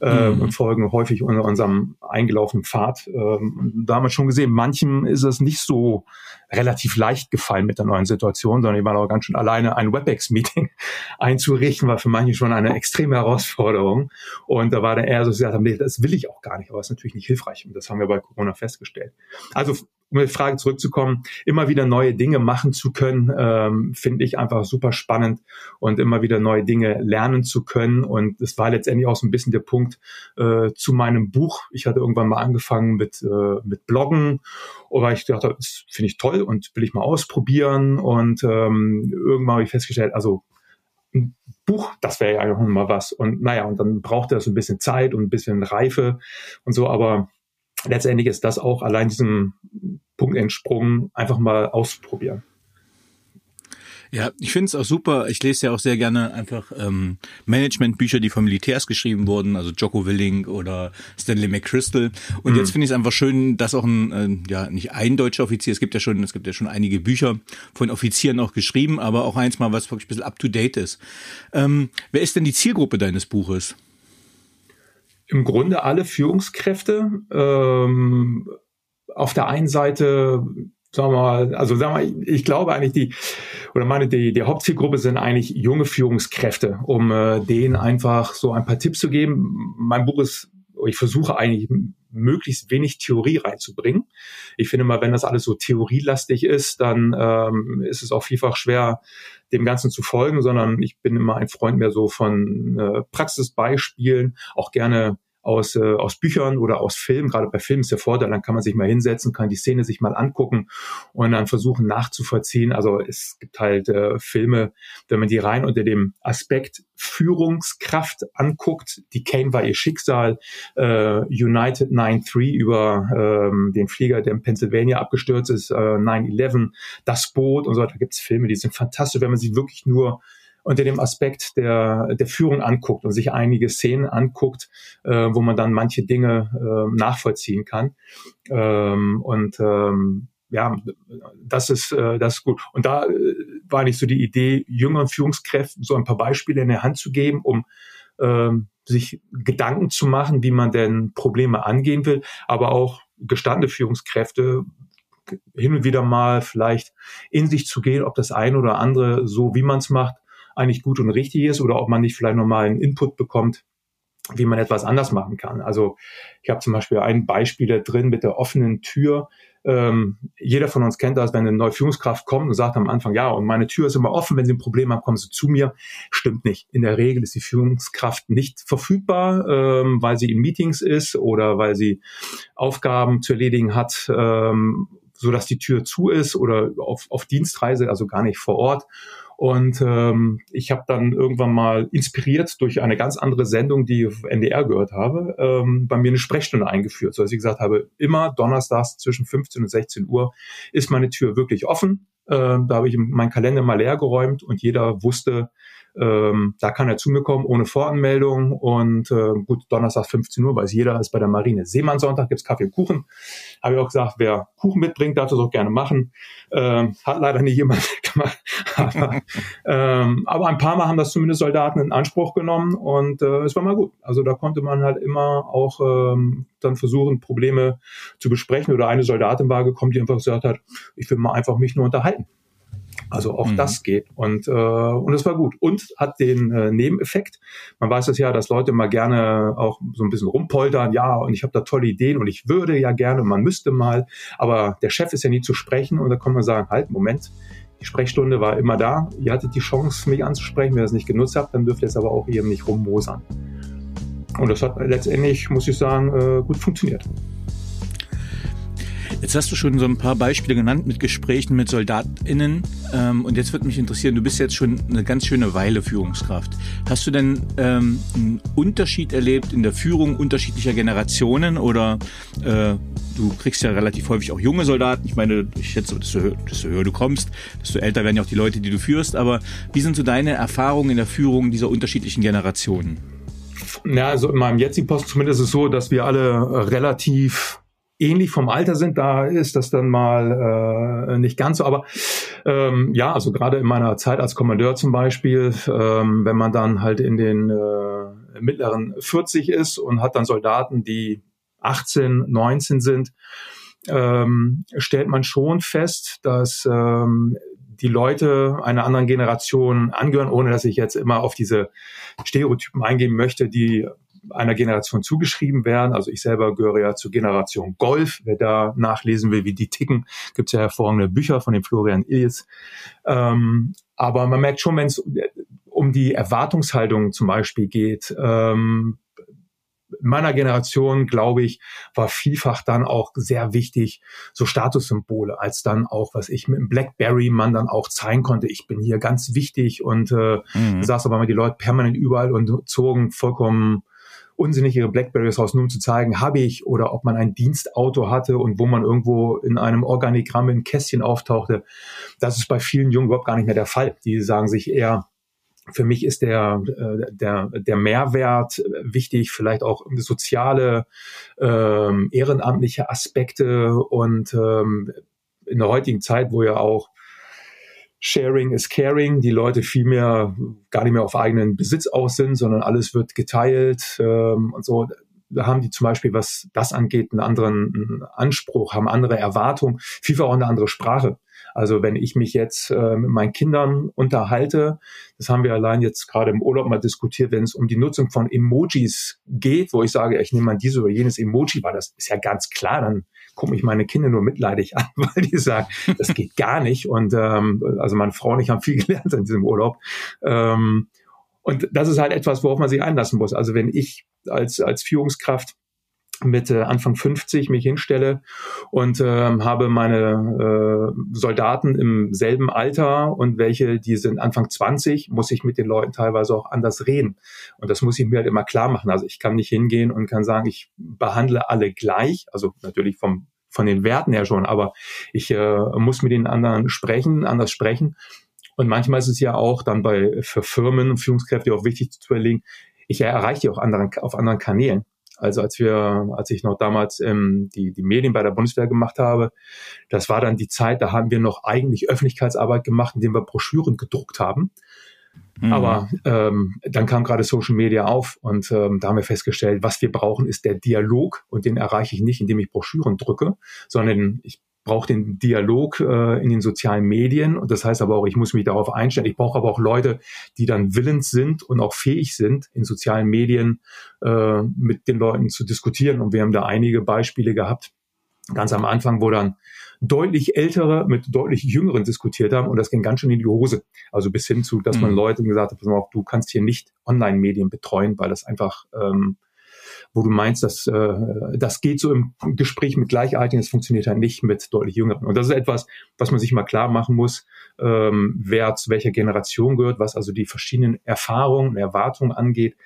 Speaker 2: äh, mhm. und folgen häufig unter unserem eingelaufenen Pfad. Ähm, da haben wir schon gesehen, manchen ist es nicht so relativ leicht gefallen mit der neuen Situation, sondern die waren auch ganz schön alleine, ein WebEx-Meeting [laughs] einzurichten, war für manche schon eine extreme Herausforderung. Und da war der eher so, gesagt, nee, das will ich auch gar nicht, aber ist natürlich nicht hilfreich. Und das haben wir bei Corona festgestellt. Also um die Frage zurückzukommen, immer wieder neue Dinge machen zu können, ähm, finde ich einfach super spannend und immer wieder neue Dinge lernen zu können. Und es war letztendlich auch so ein bisschen der Punkt äh, zu meinem Buch. Ich hatte irgendwann mal angefangen mit, äh, mit Bloggen, weil ich dachte, das finde ich toll und will ich mal ausprobieren. Und ähm, irgendwann habe ich festgestellt, also Buch, das wäre ja einfach mal was. Und naja, und dann brauchte das ein bisschen Zeit und ein bisschen Reife und so, aber letztendlich ist das auch allein diesem Punkt entsprungen, einfach mal ausprobieren.
Speaker 3: Ja, ich finde es auch super. Ich lese ja auch sehr gerne einfach ähm, Managementbücher, die von Militärs geschrieben wurden, also Jocko Willing oder Stanley McChrystal. Und mhm. jetzt finde ich es einfach schön, dass auch ein, äh, ja, nicht ein deutscher Offizier, es gibt ja schon, es gibt ja schon einige Bücher von Offizieren auch geschrieben, aber auch eins mal, was wirklich ein bisschen up to date ist. Ähm, wer ist denn die Zielgruppe deines Buches?
Speaker 2: im Grunde alle Führungskräfte. Ähm, auf der einen Seite, sagen wir mal, also sagen wir, ich glaube eigentlich die, oder meine, die, die Hauptzielgruppe sind eigentlich junge Führungskräfte, um äh, denen einfach so ein paar Tipps zu geben. Mein Buch ist, ich versuche eigentlich möglichst wenig Theorie reinzubringen. Ich finde mal, wenn das alles so theorielastig ist, dann ähm, ist es auch vielfach schwer, dem Ganzen zu folgen, sondern ich bin immer ein Freund mehr so von äh, Praxisbeispielen, auch gerne aus, äh, aus Büchern oder aus Filmen. Gerade bei Filmen ist der Vorteil, dann kann man sich mal hinsetzen, kann die Szene sich mal angucken und dann versuchen nachzuvollziehen. Also es gibt halt äh, Filme, wenn man die rein unter dem Aspekt Führungskraft anguckt. Die Kane war ihr Schicksal. Äh, United 9-3 über ähm, den Flieger, der in Pennsylvania abgestürzt ist, äh, 9-11, das Boot und so weiter. Da gibt es Filme, die sind fantastisch, wenn man sie wirklich nur unter dem Aspekt der, der Führung anguckt und sich einige Szenen anguckt, äh, wo man dann manche Dinge äh, nachvollziehen kann. Ähm, und ähm, ja, das ist, äh, das ist gut. Und da äh, war nicht so die Idee, jüngeren Führungskräften so ein paar Beispiele in der Hand zu geben, um ähm, sich Gedanken zu machen, wie man denn Probleme angehen will, aber auch gestandene Führungskräfte hin und wieder mal vielleicht in sich zu gehen, ob das eine oder andere so, wie man es macht, eigentlich gut und richtig ist oder ob man nicht vielleicht nochmal einen Input bekommt, wie man etwas anders machen kann. Also ich habe zum Beispiel ein Beispiel da drin mit der offenen Tür. Ähm, jeder von uns kennt das, wenn eine neue Führungskraft kommt und sagt am Anfang, ja, und meine Tür ist immer offen, wenn Sie ein Problem haben, kommen Sie zu mir. Stimmt nicht. In der Regel ist die Führungskraft nicht verfügbar, ähm, weil sie in Meetings ist oder weil sie Aufgaben zu erledigen hat, ähm, so dass die Tür zu ist oder auf, auf Dienstreise, also gar nicht vor Ort. Und ähm, ich habe dann irgendwann mal inspiriert durch eine ganz andere Sendung, die ich auf NDR gehört habe, ähm, bei mir eine Sprechstunde eingeführt, so dass ich gesagt habe, immer donnerstags zwischen 15 und 16 Uhr ist meine Tür wirklich offen. Ähm, da habe ich meinen Kalender mal leer geräumt und jeder wusste, ähm, da kann er zu mir kommen ohne Voranmeldung und äh, gut, Donnerstag 15 Uhr, weiß jeder, ist bei der Marine. Seemannssonntag gibt's Kaffee und Kuchen. Habe ich auch gesagt, wer Kuchen mitbringt, darf das auch gerne machen. Ähm, hat leider nicht jemand [laughs] gemacht. aber, ähm, aber ein paar Mal haben das zumindest Soldaten in Anspruch genommen und äh, es war mal gut. Also da konnte man halt immer auch ähm, dann versuchen, Probleme zu besprechen. Oder eine Soldatin war gekommen, die einfach gesagt hat, ich will mal einfach mich nur unterhalten. Also auch mhm. das geht und äh, und es war gut und hat den äh, Nebeneffekt. Man weiß es ja, dass Leute mal gerne auch so ein bisschen rumpoltern, ja und ich habe da tolle Ideen und ich würde ja gerne, man müsste mal, aber der Chef ist ja nie zu sprechen und da kann man sagen, halt Moment, die Sprechstunde war immer da, ihr hattet die Chance mich anzusprechen, wenn ihr es nicht genutzt habt, dann dürft ihr es aber auch eben nicht rummosern. Und das hat letztendlich, muss ich sagen, äh, gut funktioniert.
Speaker 3: Jetzt hast du schon so ein paar Beispiele genannt mit Gesprächen mit SoldatInnen. Ähm, und jetzt würde mich interessieren, du bist jetzt schon eine ganz schöne Weile Führungskraft. Hast du denn ähm, einen Unterschied erlebt in der Führung unterschiedlicher Generationen oder äh, du kriegst ja relativ häufig auch junge Soldaten. Ich meine, ich schätze, desto höher, desto höher du kommst, desto älter werden ja auch die Leute, die du führst. Aber wie sind so deine Erfahrungen in der Führung dieser unterschiedlichen Generationen?
Speaker 2: Ja, also in meinem jetzigen Post zumindest ist es so, dass wir alle relativ ähnlich vom Alter sind, da ist das dann mal äh, nicht ganz so. Aber ähm, ja, also gerade in meiner Zeit als Kommandeur zum Beispiel, ähm, wenn man dann halt in den äh, mittleren 40 ist und hat dann Soldaten, die 18, 19 sind, ähm, stellt man schon fest, dass ähm, die Leute einer anderen Generation angehören, ohne dass ich jetzt immer auf diese Stereotypen eingehen möchte, die einer Generation zugeschrieben werden. Also ich selber gehöre ja zur Generation Golf. Wer da nachlesen will, wie die ticken, gibt es ja hervorragende Bücher von dem Florian Illis. Ähm, aber man merkt schon, wenn es um die Erwartungshaltung zum Beispiel geht, ähm, meiner Generation, glaube ich, war vielfach dann auch sehr wichtig, so Statussymbole, als dann auch, was ich mit dem Blackberry man dann auch zeigen konnte, ich bin hier ganz wichtig und äh, mhm. saß aber mal die Leute permanent überall und zogen vollkommen unsinnig ihre Blackberries raus, nur um zu zeigen, habe ich oder ob man ein Dienstauto hatte und wo man irgendwo in einem Organigramm in Kästchen auftauchte. Das ist bei vielen Jungen überhaupt gar nicht mehr der Fall. Die sagen sich eher, für mich ist der, äh, der, der Mehrwert wichtig, vielleicht auch soziale, ähm, ehrenamtliche Aspekte und ähm, in der heutigen Zeit, wo ja auch Sharing is Caring, die Leute viel mehr gar nicht mehr auf eigenen Besitz aus sind, sondern alles wird geteilt ähm, und so. Da haben die zum Beispiel, was das angeht, einen anderen Anspruch, haben andere Erwartungen, vielfach auch eine andere Sprache. Also wenn ich mich jetzt äh, mit meinen Kindern unterhalte, das haben wir allein jetzt gerade im Urlaub mal diskutiert, wenn es um die Nutzung von Emojis geht, wo ich sage, ich nehme mal dieses oder jenes Emoji, weil das ist ja ganz klar, dann gucken mich meine Kinder nur mitleidig [laughs] an, weil die sagen, das geht gar nicht. Und ähm, also meine Frau und ich haben viel [laughs] gelernt in diesem Urlaub. Ähm, und das ist halt etwas, worauf man sich einlassen muss. Also wenn ich als, als Führungskraft mit äh, Anfang 50 mich hinstelle und äh, habe meine äh, Soldaten im selben Alter und welche, die sind Anfang 20, muss ich mit den Leuten teilweise auch anders reden. Und das muss ich mir halt immer klar machen. Also ich kann nicht hingehen und kann sagen, ich behandle alle gleich, also natürlich vom von den Werten her schon, aber ich äh, muss mit den anderen sprechen, anders sprechen. Und manchmal ist es ja auch dann bei für Firmen und Führungskräfte auch wichtig zu überlegen, ich erreiche die auch anderen, auf anderen Kanälen. Also als wir, als ich noch damals ähm, die, die Medien bei der Bundeswehr gemacht habe, das war dann die Zeit, da haben wir noch eigentlich Öffentlichkeitsarbeit gemacht, indem wir Broschüren gedruckt haben. Mhm. Aber ähm, dann kam gerade Social Media auf und ähm, da haben wir festgestellt, was wir brauchen, ist der Dialog und den erreiche ich nicht, indem ich Broschüren drücke, sondern ich brauche den Dialog äh, in den sozialen Medien und das heißt aber auch, ich muss mich darauf einstellen. Ich brauche aber auch Leute, die dann willens sind und auch fähig sind, in sozialen Medien äh, mit den Leuten zu diskutieren. Und wir haben da einige Beispiele gehabt, ganz am Anfang, wo dann deutlich ältere mit deutlich jüngeren diskutiert haben und das ging ganz schön in die Hose. Also bis hin zu, dass man mhm. Leute gesagt hat, pass mal auf, du kannst hier nicht Online-Medien betreuen, weil das einfach ähm, wo du meinst, dass äh, das geht so im Gespräch mit Gleichaltrigen, das funktioniert halt nicht mit deutlich Jüngeren. Und das ist etwas, was man sich mal klar machen muss, ähm, wer zu welcher Generation gehört, was also die verschiedenen Erfahrungen und Erwartungen angeht.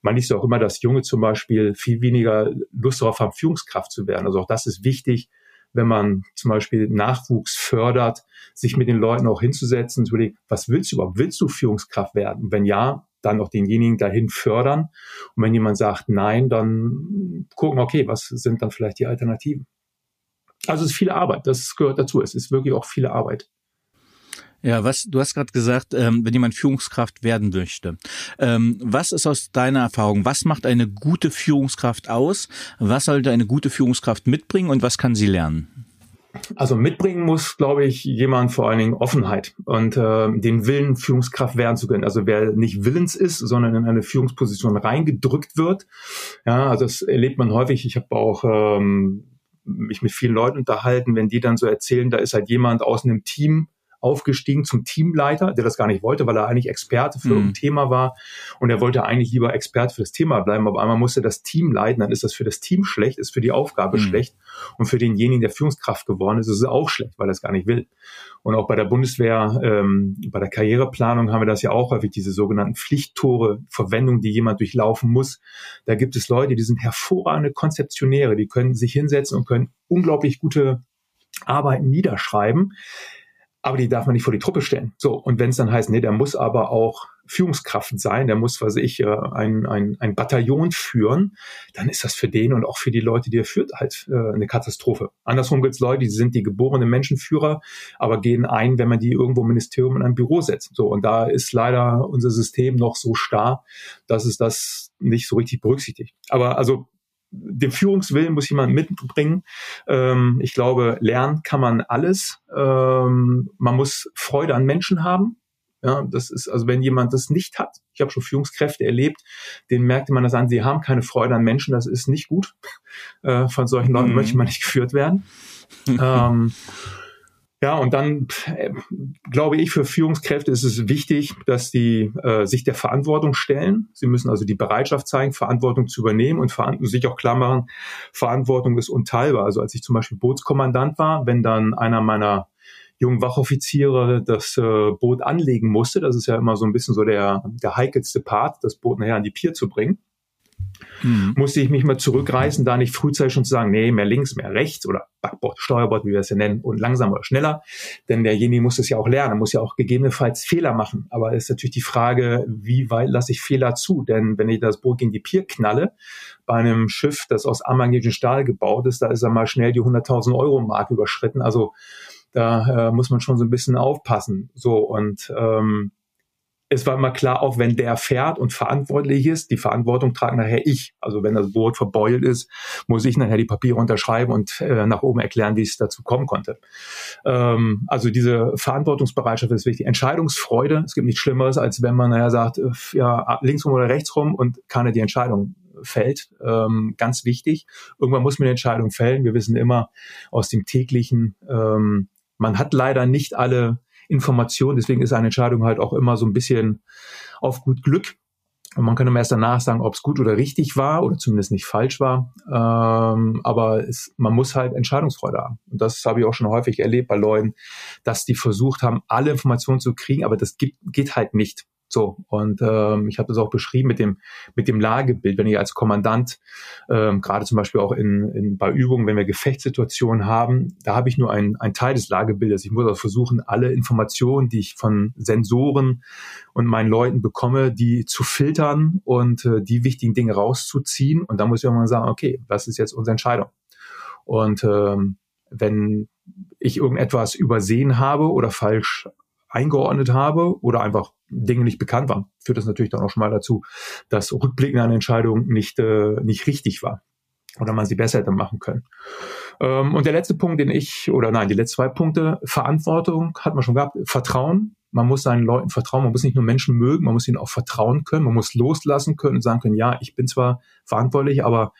Speaker 2: Man liest auch immer, dass Junge zum Beispiel viel weniger Lust darauf haben, Führungskraft zu werden. Also auch das ist wichtig, wenn man zum Beispiel Nachwuchs fördert, sich mit den Leuten auch hinzusetzen, zu überlegen, was willst du überhaupt? Willst du Führungskraft werden? Wenn ja, dann auch denjenigen dahin fördern. Und wenn jemand sagt nein, dann gucken, okay, was sind dann vielleicht die Alternativen? Also es ist viel Arbeit, das gehört dazu. Es ist wirklich auch viel Arbeit.
Speaker 3: Ja, was du hast gerade gesagt, ähm, wenn jemand Führungskraft werden möchte. Ähm, was ist aus deiner Erfahrung? Was macht eine gute Führungskraft aus? Was sollte eine gute Führungskraft mitbringen und was kann sie lernen?
Speaker 2: Also mitbringen muss, glaube ich, jemand vor allen Dingen Offenheit und äh, den Willen, Führungskraft werden zu können. Also wer nicht willens ist, sondern in eine Führungsposition reingedrückt wird. Ja, also das erlebt man häufig. Ich habe auch ähm, mich mit vielen Leuten unterhalten, wenn die dann so erzählen, da ist halt jemand aus einem Team aufgestiegen zum Teamleiter, der das gar nicht wollte, weil er eigentlich Experte für mhm. ein Thema war und er wollte eigentlich lieber Experte für das Thema bleiben, aber einmal musste das Team leiten, dann ist das für das Team schlecht, ist für die Aufgabe mhm. schlecht und für denjenigen, der Führungskraft geworden ist, ist es auch schlecht, weil er es gar nicht will. Und auch bei der Bundeswehr, ähm, bei der Karriereplanung haben wir das ja auch häufig, diese sogenannten Pflichttore, Verwendung, die jemand durchlaufen muss. Da gibt es Leute, die sind hervorragende Konzeptionäre, die können sich hinsetzen und können unglaublich gute Arbeiten niederschreiben aber die darf man nicht vor die Truppe stellen. So, und wenn es dann heißt, nee, der muss aber auch Führungskraft sein, der muss, was ich, äh, ein, ein, ein Bataillon führen, dann ist das für den und auch für die Leute, die er führt, halt äh, eine Katastrophe. Andersrum gibt es Leute, die sind die geborenen Menschenführer, aber gehen ein, wenn man die irgendwo im Ministerium in ein Büro setzt. So, und da ist leider unser System noch so starr, dass es das nicht so richtig berücksichtigt. Aber also den Führungswillen muss jemand mitbringen. Ähm, ich glaube, lernen kann man alles. Ähm, man muss Freude an Menschen haben. Ja, das ist, also wenn jemand das nicht hat, ich habe schon Führungskräfte erlebt, denen merkte man das an, sie haben keine Freude an Menschen, das ist nicht gut. [laughs] Äh, von solchen Leuten mhm. möchte man nicht geführt werden. [laughs] ähm, ja, und dann äh, glaube ich, für Führungskräfte ist es wichtig, dass die äh, sich der Verantwortung stellen. Sie müssen also die Bereitschaft zeigen, Verantwortung zu übernehmen und sich auch klar machen, Verantwortung ist unteilbar. Also als ich zum Beispiel Bootskommandant war, wenn dann einer meiner jungen Wachoffiziere das äh, Boot anlegen musste, das ist ja immer so ein bisschen so der, der heikelste Part, das Boot nachher an die Pier zu bringen mhm. musste ich mich mal zurückreißen, da nicht frühzeitig schon zu sagen, nee, mehr links, mehr rechts oder Backbord, Steuerbord, wie wir es ja nennen, und langsamer oder schneller. Denn derjenige muss es ja auch lernen, muss ja auch gegebenenfalls Fehler machen. Aber es ist natürlich die Frage, wie weit lasse ich Fehler zu? Denn wenn ich das Boot gegen die Pier knalle, bei einem Schiff, das aus amagnetischem Stahl gebaut ist, da ist er mal schnell die 100.000 Euro Marke überschritten. Also da äh, muss man schon so ein bisschen aufpassen. So und ähm, es war immer klar, auch wenn der fährt und verantwortlich ist, die Verantwortung trage nachher ich. Also wenn das Boot verbeult ist, muss ich nachher die Papiere unterschreiben und äh, nach oben erklären, wie es dazu kommen konnte. Ähm, also diese Verantwortungsbereitschaft ist wichtig. Entscheidungsfreude, es gibt nichts Schlimmeres, als wenn man nachher sagt, äh, ja, links rum oder rechts rum und keiner die Entscheidung fällt. Ähm, ganz wichtig. Irgendwann muss man die Entscheidung fällen. Wir wissen immer aus dem täglichen, ähm, man hat leider nicht alle Information. Deswegen ist eine Entscheidung halt auch immer so ein bisschen auf gut Glück. Und man könnte erst danach sagen, ob es gut oder richtig war oder zumindest nicht falsch war. Ähm, aber es, man muss halt Entscheidungsfreude haben. Und das habe ich auch schon häufig erlebt bei Leuten, dass die versucht haben, alle Informationen zu kriegen, aber das geht, geht halt nicht. So, und ähm, ich habe das auch beschrieben mit dem, mit dem Lagebild, wenn ich als Kommandant, ähm, gerade zum Beispiel auch in, in, bei Übungen, wenn wir Gefechtssituationen haben, da habe ich nur einen Teil des Lagebildes. Ich muss auch versuchen, alle Informationen, die ich von Sensoren und meinen Leuten bekomme, die zu filtern und äh, die wichtigen Dinge rauszuziehen. Und da muss ich irgendwann sagen, okay, was ist jetzt unsere Entscheidung? Und ähm, wenn ich irgendetwas übersehen habe oder falsch eingeordnet habe oder einfach Dinge nicht bekannt waren, führt das natürlich dann auch schon mal dazu, dass rückblickend eine Entscheidung nicht, äh, nicht richtig war oder man sie besser hätte machen können. Ähm, und der letzte Punkt, den ich, oder nein, die letzten zwei Punkte, Verantwortung hat man schon gehabt, Vertrauen. Man muss seinen Leuten vertrauen, man muss nicht nur Menschen mögen, man muss ihnen auch vertrauen können, man muss loslassen können und sagen können, ja, ich bin zwar verantwortlich, aber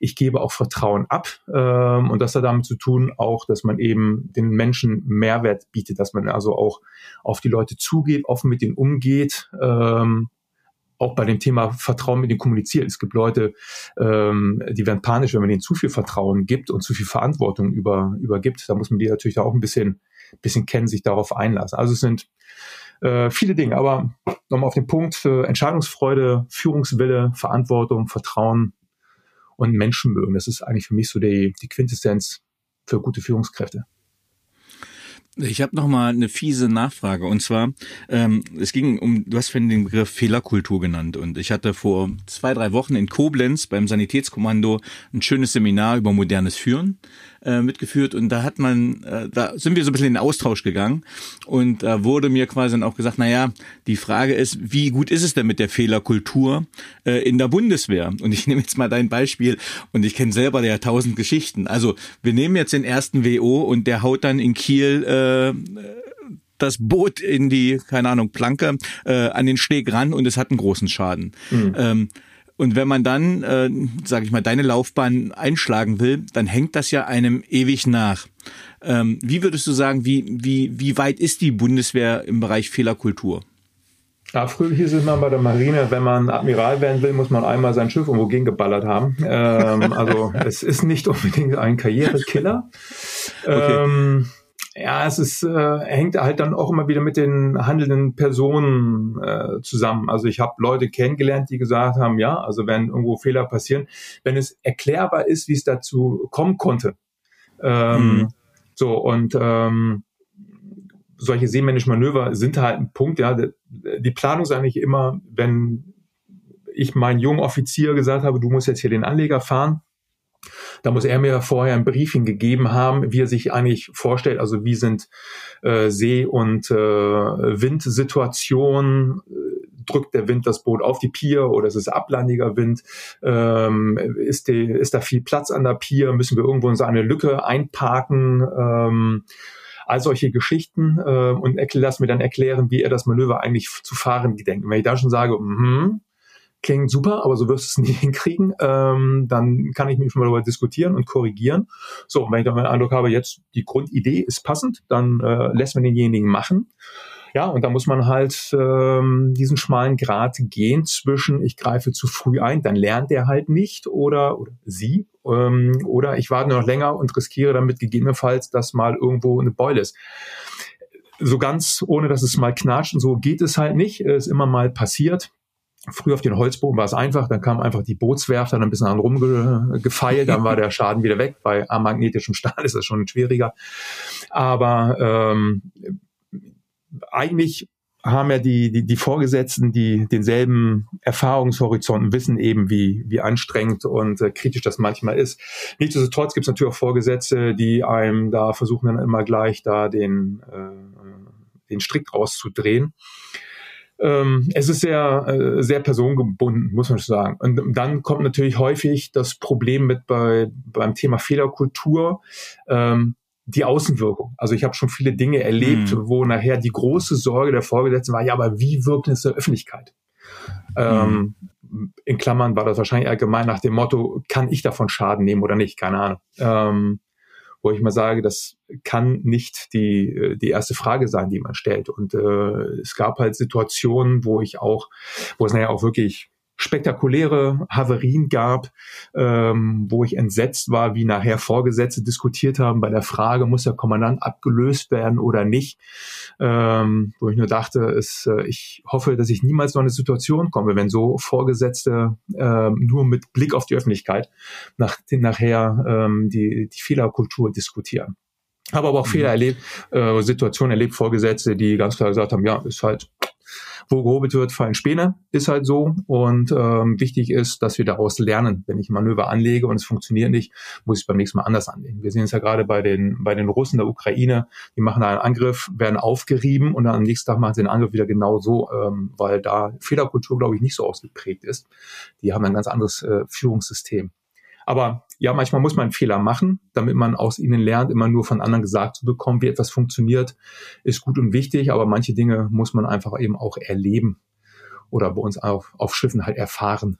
Speaker 2: ich gebe auch Vertrauen ab. Ähm, und das hat damit zu tun auch, dass man eben den Menschen Mehrwert bietet, dass man also auch auf die Leute zugeht, offen mit ihnen umgeht, ähm, auch bei dem Thema Vertrauen mit denen kommuniziert. Es gibt Leute, ähm, die werden panisch, wenn man ihnen zu viel Vertrauen gibt und zu viel Verantwortung über, übergibt. Da muss man die natürlich auch ein bisschen, bisschen kennen, sich darauf einlassen. Also es sind äh, viele Dinge, aber nochmal auf den Punkt, äh, Entscheidungsfreude, Führungswille, Verantwortung, Vertrauen und Menschenmögen. Das ist eigentlich für mich so die, die Quintessenz für gute Führungskräfte.
Speaker 3: Ich habe noch mal eine fiese Nachfrage. Und zwar ähm, es ging um du hast vorhin den Begriff Fehlerkultur genannt. Und ich hatte vor zwei drei Wochen in Koblenz beim Sanitätskommando ein schönes Seminar über modernes Führen äh, mitgeführt und da hat man, äh, da sind wir so ein bisschen in den Austausch gegangen und da wurde mir quasi dann auch gesagt, na ja, die Frage ist, wie gut ist es denn mit der Fehlerkultur äh, in der Bundeswehr? Und ich [laughs] nehme jetzt mal dein Beispiel und ich kenne selber ja tausend Geschichten. Also wir nehmen jetzt den ersten WO und der haut dann in Kiel äh, das Boot in die, keine Ahnung, Planke äh, an den Steg ran und es hat einen großen Schaden. Mhm. Ähm, und wenn man dann, äh, sage ich mal, deine Laufbahn einschlagen will, dann hängt das ja einem ewig nach. Ähm, wie würdest du sagen, wie, wie, wie weit ist die Bundeswehr im Bereich Fehlerkultur?
Speaker 2: Ja, früher hieß es mal bei der Marine, wenn man Admiral werden will, muss man einmal sein Schiff irgendwo gegengeballert haben. Ähm, also [laughs] es ist nicht unbedingt ein Karrierekiller. Okay. Ähm, ja, es ist, äh, hängt halt dann auch immer wieder mit den handelnden Personen äh, zusammen. Also ich habe Leute kennengelernt, die gesagt haben, ja, also wenn irgendwo Fehler passieren, wenn es erklärbar ist, wie es dazu kommen konnte. Ähm, mhm. So, und ähm, solche seemännischen Manöver sind halt ein Punkt, ja. Die Planung ist eigentlich immer, wenn ich meinen jungen Offizier gesagt habe, du musst jetzt hier den Anleger fahren, da muss er mir vorher ein Briefing gegeben haben, wie er sich eigentlich vorstellt, also wie sind äh, See- und äh, Windsituationen, äh, drückt der Wind das Boot auf die Pier oder ist es ablandiger Wind? Ähm, ist, die, ist da viel Platz an der Pier? Müssen wir irgendwo in so eine Lücke einparken? Ähm, all solche Geschichten äh, und lass mir dann erklären, wie er das Manöver eigentlich zu fahren gedenkt. Wenn ich da schon sage, mm klingt super, aber so wirst du es [laughs] nie hinkriegen, ähm, dann kann ich mich schon mal darüber diskutieren und korrigieren. So, und wenn ich dann den Eindruck habe, jetzt die Grundidee ist passend, dann äh, lässt man denjenigen machen. Ja, und da muss man halt ähm, diesen schmalen Grat gehen zwischen, ich greife zu früh ein, dann lernt er halt nicht oder, oder sie, ähm, oder ich warte noch länger und riskiere damit gegebenenfalls, dass mal irgendwo eine Beule ist so ganz ohne dass es mal knatscht und so geht es halt nicht. Ist immer mal passiert. Früher auf den Holzbogen war es einfach, dann kam einfach die Bootswerft dann ein bisschen an rumgefeilt, dann war der Schaden wieder weg. Bei magnetischem Stahl ist das schon schwieriger. Aber ähm, eigentlich haben ja die, die, die Vorgesetzten, die denselben Erfahrungshorizont wissen eben, wie, wie anstrengend und äh, kritisch das manchmal ist. Nichtsdestotrotz gibt es natürlich auch Vorgesetzte, die einem da versuchen dann immer gleich da den, äh, den Strick rauszudrehen. Ähm, es ist sehr, äh, sehr personengebunden, muss man schon sagen. Und dann kommt natürlich häufig das Problem mit bei, beim Thema Fehlerkultur. Ähm, die Außenwirkung. Also ich habe schon viele Dinge erlebt, mhm. wo nachher die große Sorge der Vorgesetzten war, ja, aber wie wirkt es der Öffentlichkeit? Mhm. Ähm, in Klammern war das wahrscheinlich allgemein nach dem Motto, kann ich davon Schaden nehmen oder nicht? Keine Ahnung. Ähm, wo ich mal sage, das kann nicht die, äh, die erste Frage sein, die man stellt. Und äh, es gab halt Situationen, wo ich auch, wo es nachher auch wirklich spektakuläre Haverien gab, ähm, wo ich entsetzt war, wie nachher Vorgesetzte diskutiert haben bei der Frage, muss der Kommandant abgelöst werden oder nicht, ähm, wo ich nur dachte, es, äh, ich hoffe, dass ich niemals noch in eine Situation komme, wenn so Vorgesetzte äh, nur mit Blick auf die Öffentlichkeit nach, nachher ähm, die, die Fehlerkultur diskutieren. Habe aber auch mhm. Fehler erlebt, äh, Situationen erlebt, Vorgesetzte, die ganz klar gesagt haben, ja, ist halt wo gehobelt wird, fallen Späne, ist halt so. Und ähm, wichtig ist, dass wir daraus lernen. Wenn ich ein Manöver anlege und es funktioniert nicht, muss ich es beim nächsten Mal anders anlegen. Wir sehen es ja gerade bei den, bei den Russen der Ukraine, die machen einen Angriff, werden aufgerieben und dann am nächsten Tag machen sie den Angriff wieder genau so, ähm, weil da Fehlerkultur, glaube ich, nicht so ausgeprägt ist. Die haben ein ganz anderes äh, Führungssystem. Aber ja, manchmal muss man Fehler machen, damit man aus ihnen lernt. Immer nur von anderen gesagt zu bekommen, wie etwas funktioniert, ist gut und wichtig. Aber manche Dinge muss man einfach eben auch erleben oder bei uns auf, auf Schiffen halt erfahren.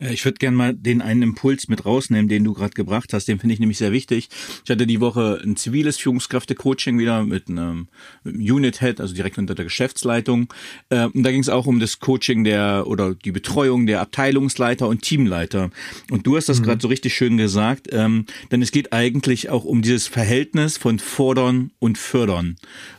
Speaker 3: Äh, ich würde gerne mal den einen Impuls mit rausnehmen, den du gerade gebracht hast. Den finde ich nämlich sehr wichtig. Ich hatte die Woche ein ziviles Führungskräfte-Coaching wieder mit einem, mit einem Unit-Head, also direkt unter der Geschäftsleitung. Äh, und da ging es auch um das Coaching der oder die Betreuung der Abteilungsleiter und Teamleiter. Und du hast das mhm. gerade so richtig schön gesagt, ähm, denn es geht eigentlich auch um dieses Verhältnis von fordern und fördern.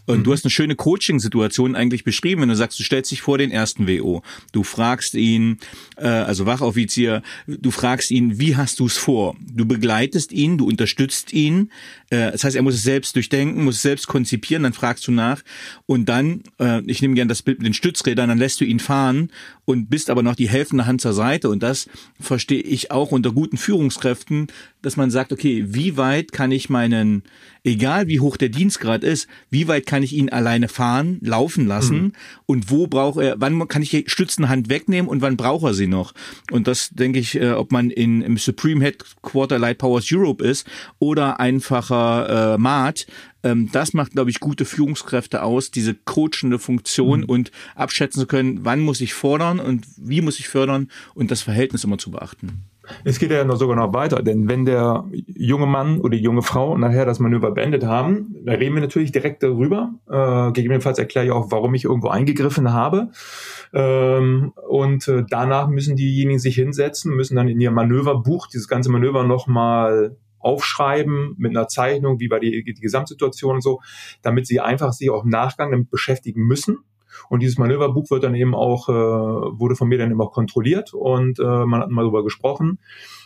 Speaker 3: Und mhm. du hast eine schöne Coaching-Situation eigentlich beschrieben, wenn du sagst, du stellst dich vor den ersten WO. Du fragst ihn, äh, also Wachoffizier, du fragst ihn, wie hast du es vor? Du begleitest ihn, du unterstützt ihn. Äh, das heißt, er muss es selbst durchdenken, muss es selbst konzipieren, dann fragst du nach. Und dann, äh, ich nehme gerne das Bild mit den Stützrädern, dann lässt du ihn fahren und bist aber noch die helfende Hand zur Seite. Und das verstehe ich auch unter guten Führungskräften dass man sagt, okay, wie weit kann ich meinen, egal wie hoch der Dienstgrad ist, wie weit kann ich ihn alleine fahren, laufen lassen mhm. und wo braucht er, wann kann ich die Stützenhand wegnehmen und wann braucht er sie noch? Und das denke ich, äh, ob man in, im Supreme Headquarter Light Powers Europe ist oder einfacher äh, Mat, ähm, das macht, glaube ich, gute Führungskräfte aus, diese coachende Funktion mhm. und abschätzen zu können, wann muss ich fordern und wie muss ich fördern und das Verhältnis immer zu beachten.
Speaker 2: Es geht ja noch sogar noch weiter, denn wenn der junge Mann oder die junge Frau nachher das Manöver beendet haben, da reden wir natürlich direkt darüber. Äh, gegebenenfalls erkläre ich auch, warum ich irgendwo eingegriffen habe. Ähm, und äh, danach müssen diejenigen sich hinsetzen, müssen dann in ihr Manöverbuch dieses ganze Manöver nochmal aufschreiben mit einer Zeichnung, wie bei die, die Gesamtsituation und so, damit sie einfach sich auch im Nachgang damit beschäftigen müssen. Und dieses Manöverbuch wird dann eben auch, äh, wurde von mir dann immer kontrolliert und äh, man hat mal darüber gesprochen,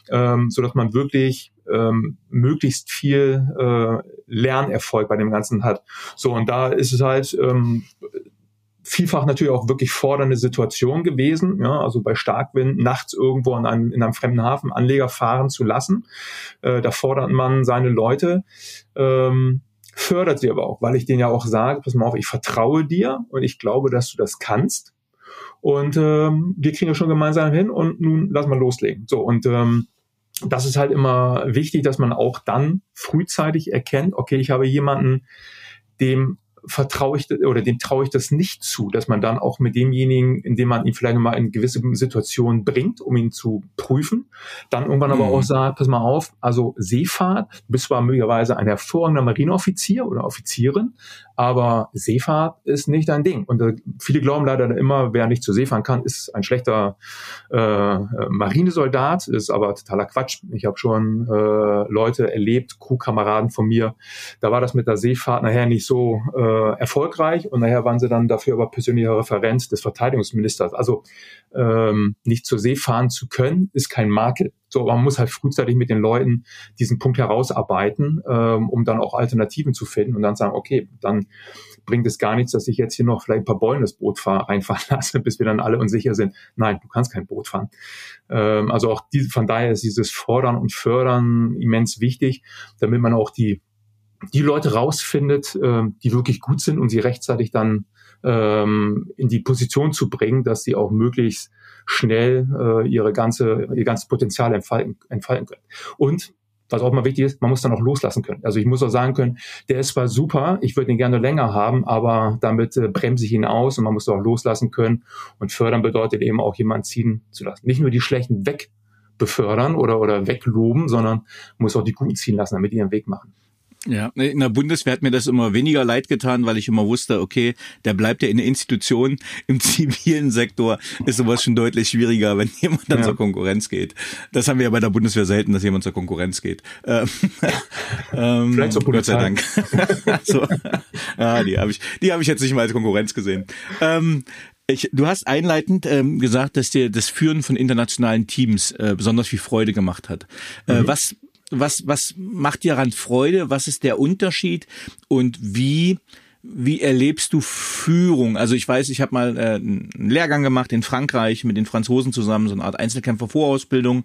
Speaker 2: ähm, so dass man wirklich ähm, möglichst viel äh, Lernerfolg bei dem Ganzen hat. So, und da ist es halt ähm, vielfach natürlich auch wirklich fordernde Situation gewesen, ja, also bei Starkwind nachts irgendwo in einem, in einem fremden Hafen Anleger fahren zu lassen. Äh, da fordert man seine Leute, ähm, fördert sie aber auch, weil ich denen ja auch sage, pass mal auf, ich vertraue dir und ich glaube, dass du das kannst. Und ähm, wir kriegen ja schon gemeinsam hin und nun lass mal loslegen. So, und ähm, das ist halt immer wichtig, dass man auch dann frühzeitig erkennt, okay, ich habe jemanden, dem vertraue ich oder dem traue ich das nicht zu, dass man dann auch mit demjenigen, indem man ihn vielleicht nochmal in gewisse Situationen bringt, um ihn zu prüfen, dann irgendwann mhm. aber auch sagt, pass mal auf, also Seefahrt, du bist zwar möglicherweise ein hervorragender Marineoffizier oder Offizierin, aber Seefahrt ist nicht dein Ding. Und äh, viele glauben leider immer, wer nicht zur See fahren kann, ist ein schlechter äh, Marinesoldat, ist aber totaler Quatsch. Ich habe schon äh, Leute erlebt, Crewkameraden von mir, da war das mit der Seefahrt nachher nicht so äh, erfolgreich und nachher waren sie dann dafür aber persönlicher Referent des Verteidigungsministers. Also ähm, nicht zur See fahren zu können, ist kein Makel. So, man muss halt frühzeitig mit den Leuten diesen Punkt herausarbeiten, ähm, um dann auch Alternativen zu finden und dann sagen, okay, dann bringt es gar nichts, dass ich jetzt hier noch vielleicht ein paar Bäume das Boot fahr, [laughs] reinfahren lasse, bis wir dann alle unsicher sind. Nein, du kannst kein Boot fahren. Ähm, also auch die, von daher ist dieses Fordern und Fördern immens wichtig, damit man auch die die Leute rausfindet, äh, die wirklich gut sind und sie rechtzeitig dann ähm, in die Position zu bringen, dass sie auch möglichst schnell äh, ihre ganze, ihr ganzes Potenzial entfalten, entfalten können. Und was auch mal wichtig ist, man muss dann auch loslassen können. Also ich muss auch sagen können, der ist zwar super, ich würde ihn gerne länger haben, aber damit äh, bremse ich ihn aus und man muss auch loslassen können. Und fördern bedeutet eben auch jemanden ziehen zu lassen. Nicht nur die Schlechten wegbefördern oder, oder wegloben, sondern muss auch die Guten ziehen lassen, damit die ihren Weg machen.
Speaker 3: Ja, in der Bundeswehr hat mir das immer weniger leid getan, weil ich immer wusste, okay, der bleibt ja in der Institution. [laughs] Im zivilen Sektor ist sowas schon deutlich schwieriger, wenn jemand dann ja. zur Konkurrenz geht. Das haben wir ja bei der Bundeswehr selten, dass jemand zur Konkurrenz geht. Ähm, [laughs]
Speaker 2: ähm, Vielleicht zur Polizei.
Speaker 3: Gott sei Dank. [laughs] so. ah, die habe ich, die habe ich jetzt nicht mal als Konkurrenz gesehen. Ähm, ich, du hast einleitend ähm, gesagt, dass dir das Führen von internationalen Teams äh, besonders viel Freude gemacht hat. Äh, mhm. Was was, was macht dir daran Freude? Was ist der Unterschied? Und wie wie erlebst du Führung? Also ich weiß, ich habe mal äh, einen Lehrgang gemacht in Frankreich mit den Franzosen zusammen, so eine Art Einzelkämpfer-Vorausbildung.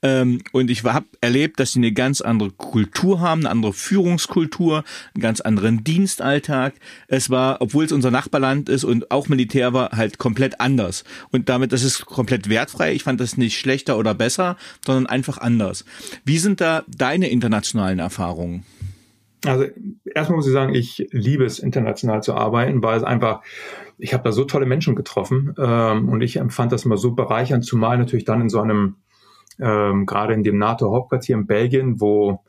Speaker 3: Ähm, und ich habe erlebt, dass sie eine ganz andere Kultur haben, eine andere Führungskultur, einen ganz anderen Dienstalltag. Es war, obwohl es unser Nachbarland ist und auch Militär war, halt komplett anders. Und damit, das ist komplett wertfrei. Ich fand das nicht schlechter oder besser, sondern einfach anders. Wie sind da deine internationalen Erfahrungen?
Speaker 2: Also erstmal muss ich sagen, ich liebe es, international zu arbeiten, weil es einfach, ich habe da so tolle Menschen getroffen ähm, und ich empfand das immer so bereichernd, zumal natürlich dann in so einem, ähm, gerade in dem NATO-Hauptquartier in Belgien, wo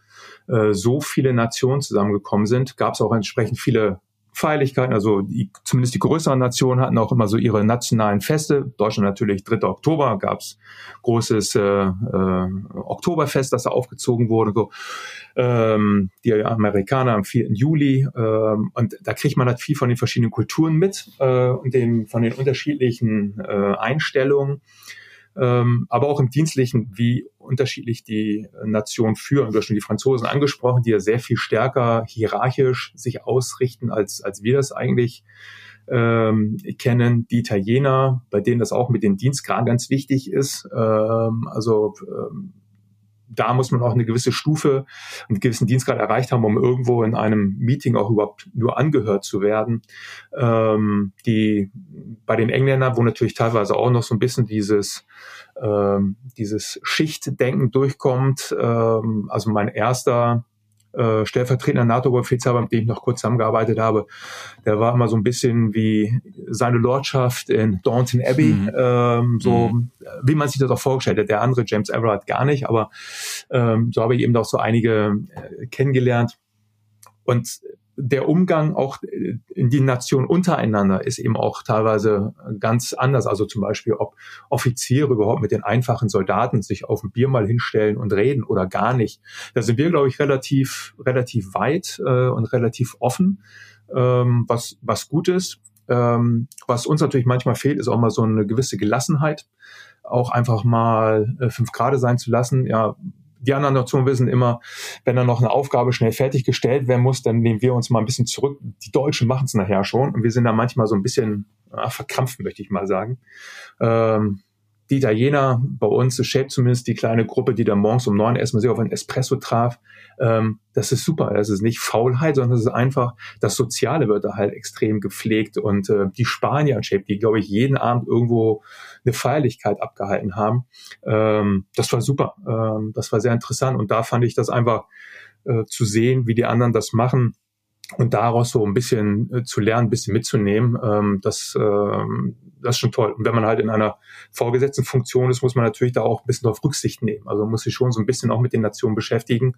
Speaker 2: äh, so viele Nationen zusammengekommen sind, gab es auch entsprechend viele Feierlichkeiten, also die, zumindest die größeren Nationen hatten auch immer so ihre nationalen Feste. Deutschland natürlich 3. Oktober gab's großes äh, äh, Oktoberfest, das da aufgezogen wurde. So. Ähm, die Amerikaner am 4. Juli. Ähm, und da kriegt man halt viel von den verschiedenen Kulturen mit äh, und den, von den unterschiedlichen äh, Einstellungen ähm, aber auch im Dienstlichen, wie unterschiedlich die Nationen führen. Du hast schon die Franzosen angesprochen, die ja sehr viel stärker hierarchisch sich ausrichten, als, als wir das eigentlich ähm, kennen. Die Italiener, bei denen das auch mit den Dienstgraden ganz wichtig ist. Ähm, also ähm, da muss man auch eine gewisse Stufe, einen gewissen Dienstgrad erreicht haben, um irgendwo in einem Meeting auch überhaupt nur angehört zu werden. Ähm, die bei den Engländern, wo natürlich teilweise auch noch so ein bisschen dieses ähm, dieses Schichtdenken durchkommt. Ähm, also mein erster äh, stellvertretender NATO-Befehlshaber, mit dem ich noch kurz zusammengearbeitet habe, der war immer so ein bisschen wie seine Lordschaft in Daunton Abbey, mhm. ähm, so mhm. wie man sich das auch vorgestellt hat. Der andere, James Everard, gar nicht, aber ähm, so habe ich eben auch so einige äh, kennengelernt. Und der Umgang auch in die Nation untereinander ist eben auch teilweise ganz anders. Also zum Beispiel, ob Offiziere überhaupt mit den einfachen Soldaten sich auf ein Bier mal hinstellen und reden oder gar nicht. Da sind wir, glaube ich, relativ, relativ weit äh, und relativ offen, ähm, was, was gut ist. Ähm, was uns natürlich manchmal fehlt, ist auch mal so eine gewisse Gelassenheit auch einfach mal äh, fünf Grade sein zu lassen. Ja, die anderen Nationen wissen immer, wenn da noch eine Aufgabe schnell fertiggestellt werden muss, dann nehmen wir uns mal ein bisschen zurück. Die Deutschen machen es nachher schon und wir sind da manchmal so ein bisschen ja, verkrampft, möchte ich mal sagen. Ähm, die Italiener bei uns, das shaped zumindest die kleine Gruppe, die da morgens um neun erstmal sich auf ein Espresso traf. Ähm, das ist super. Das ist nicht Faulheit, sondern es ist einfach, das Soziale wird da halt extrem gepflegt. Und äh, die Spanier, shaped, die, glaube ich, jeden Abend irgendwo eine Feierlichkeit abgehalten haben, ähm, das war super. Ähm, das war sehr interessant. Und da fand ich das einfach äh, zu sehen, wie die anderen das machen und daraus so ein bisschen äh, zu lernen, ein bisschen mitzunehmen, ähm, das, ähm, das ist schon toll. Und wenn man halt in einer vorgesetzten Funktion ist, muss man natürlich da auch ein bisschen auf Rücksicht nehmen. Also muss sich schon so ein bisschen auch mit den Nationen beschäftigen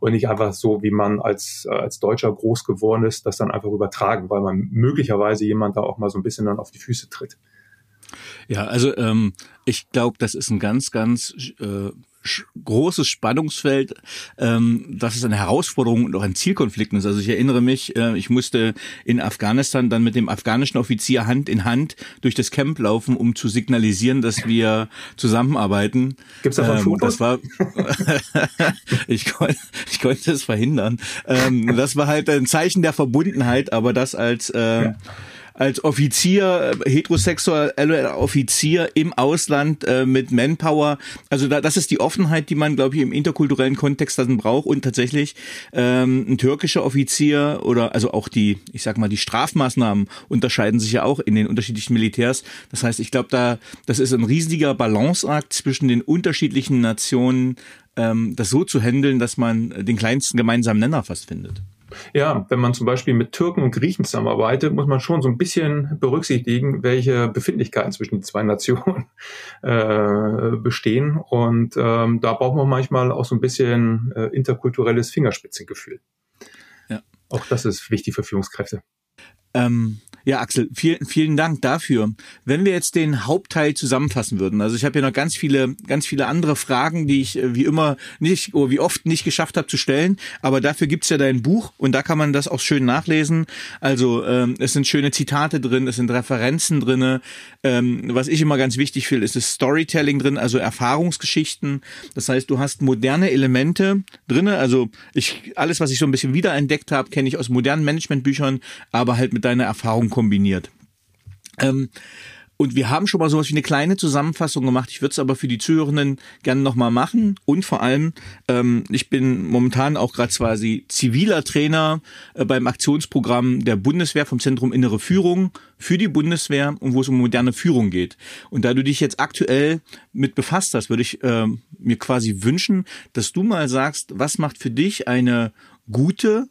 Speaker 2: und nicht einfach so, wie man als, äh, als Deutscher groß geworden ist, das dann einfach übertragen, weil man möglicherweise jemand da auch mal so ein bisschen dann auf die Füße tritt.
Speaker 3: Ja, also ähm, ich glaube, das ist ein ganz, ganz äh, großes Spannungsfeld, ähm, dass es eine Herausforderung und auch ein Zielkonflikt ist. Also ich erinnere mich, äh, ich musste in Afghanistan dann mit dem afghanischen Offizier Hand in Hand durch das Camp laufen, um zu signalisieren, dass wir zusammenarbeiten.
Speaker 2: Gibt's da ähm,
Speaker 3: Das war, [laughs] ich, kon, ich konnte es verhindern. Ähm, das war halt ein Zeichen der Verbundenheit, aber das als äh, ja als Offizier, äh, heterosexueller Offizier im Ausland äh, mit Manpower. Also da, das ist die Offenheit, die man, glaube ich, im interkulturellen Kontext dann braucht. Und tatsächlich ähm, ein türkischer Offizier oder also auch die, ich sag mal, die Strafmaßnahmen unterscheiden sich ja auch in den unterschiedlichen Militärs. Das heißt, ich glaube, da das ist ein riesiger Balanceakt zwischen den unterschiedlichen Nationen, ähm, das so zu handeln, dass man den kleinsten gemeinsamen Nenner fast findet.
Speaker 2: Ja, wenn man zum Beispiel mit Türken und Griechen zusammenarbeitet, muss man schon so ein bisschen berücksichtigen, welche Befindlichkeiten zwischen den zwei [laughs] Nationen äh, bestehen. Und ähm, da braucht man manchmal auch so ein bisschen äh, interkulturelles Fingerspitzengefühl. Ja. Auch das ist wichtig für Führungskräfte.
Speaker 3: Ähm, ja, Axel, vielen, vielen Dank dafür. Wenn wir jetzt den Hauptteil zusammenfassen würden, also ich habe ja noch ganz viele, ganz viele andere Fragen, die ich äh, wie immer nicht oder wie oft nicht geschafft habe zu stellen, aber dafür gibt's ja dein Buch und da kann man das auch schön nachlesen. Also ähm, es sind schöne Zitate drin, es sind Referenzen drinne. Ähm, was ich immer ganz wichtig finde, ist das Storytelling drin, also Erfahrungsgeschichten. Das heißt, du hast moderne Elemente drinne. Also ich alles, was ich so ein bisschen wiederentdeckt habe, kenne ich aus modernen Managementbüchern, aber halt mit deiner Erfahrung kombiniert. Ähm, und wir haben schon mal sowas wie eine kleine Zusammenfassung gemacht. Ich würde es aber für die Zuhörenden gerne nochmal machen. Und vor allem, ähm, ich bin momentan auch gerade quasi ziviler Trainer äh, beim Aktionsprogramm der Bundeswehr vom Zentrum Innere Führung für die Bundeswehr und wo es um moderne Führung geht. Und da du dich jetzt aktuell mit befasst hast, würde ich äh, mir quasi wünschen, dass du mal sagst, was macht für dich eine gute,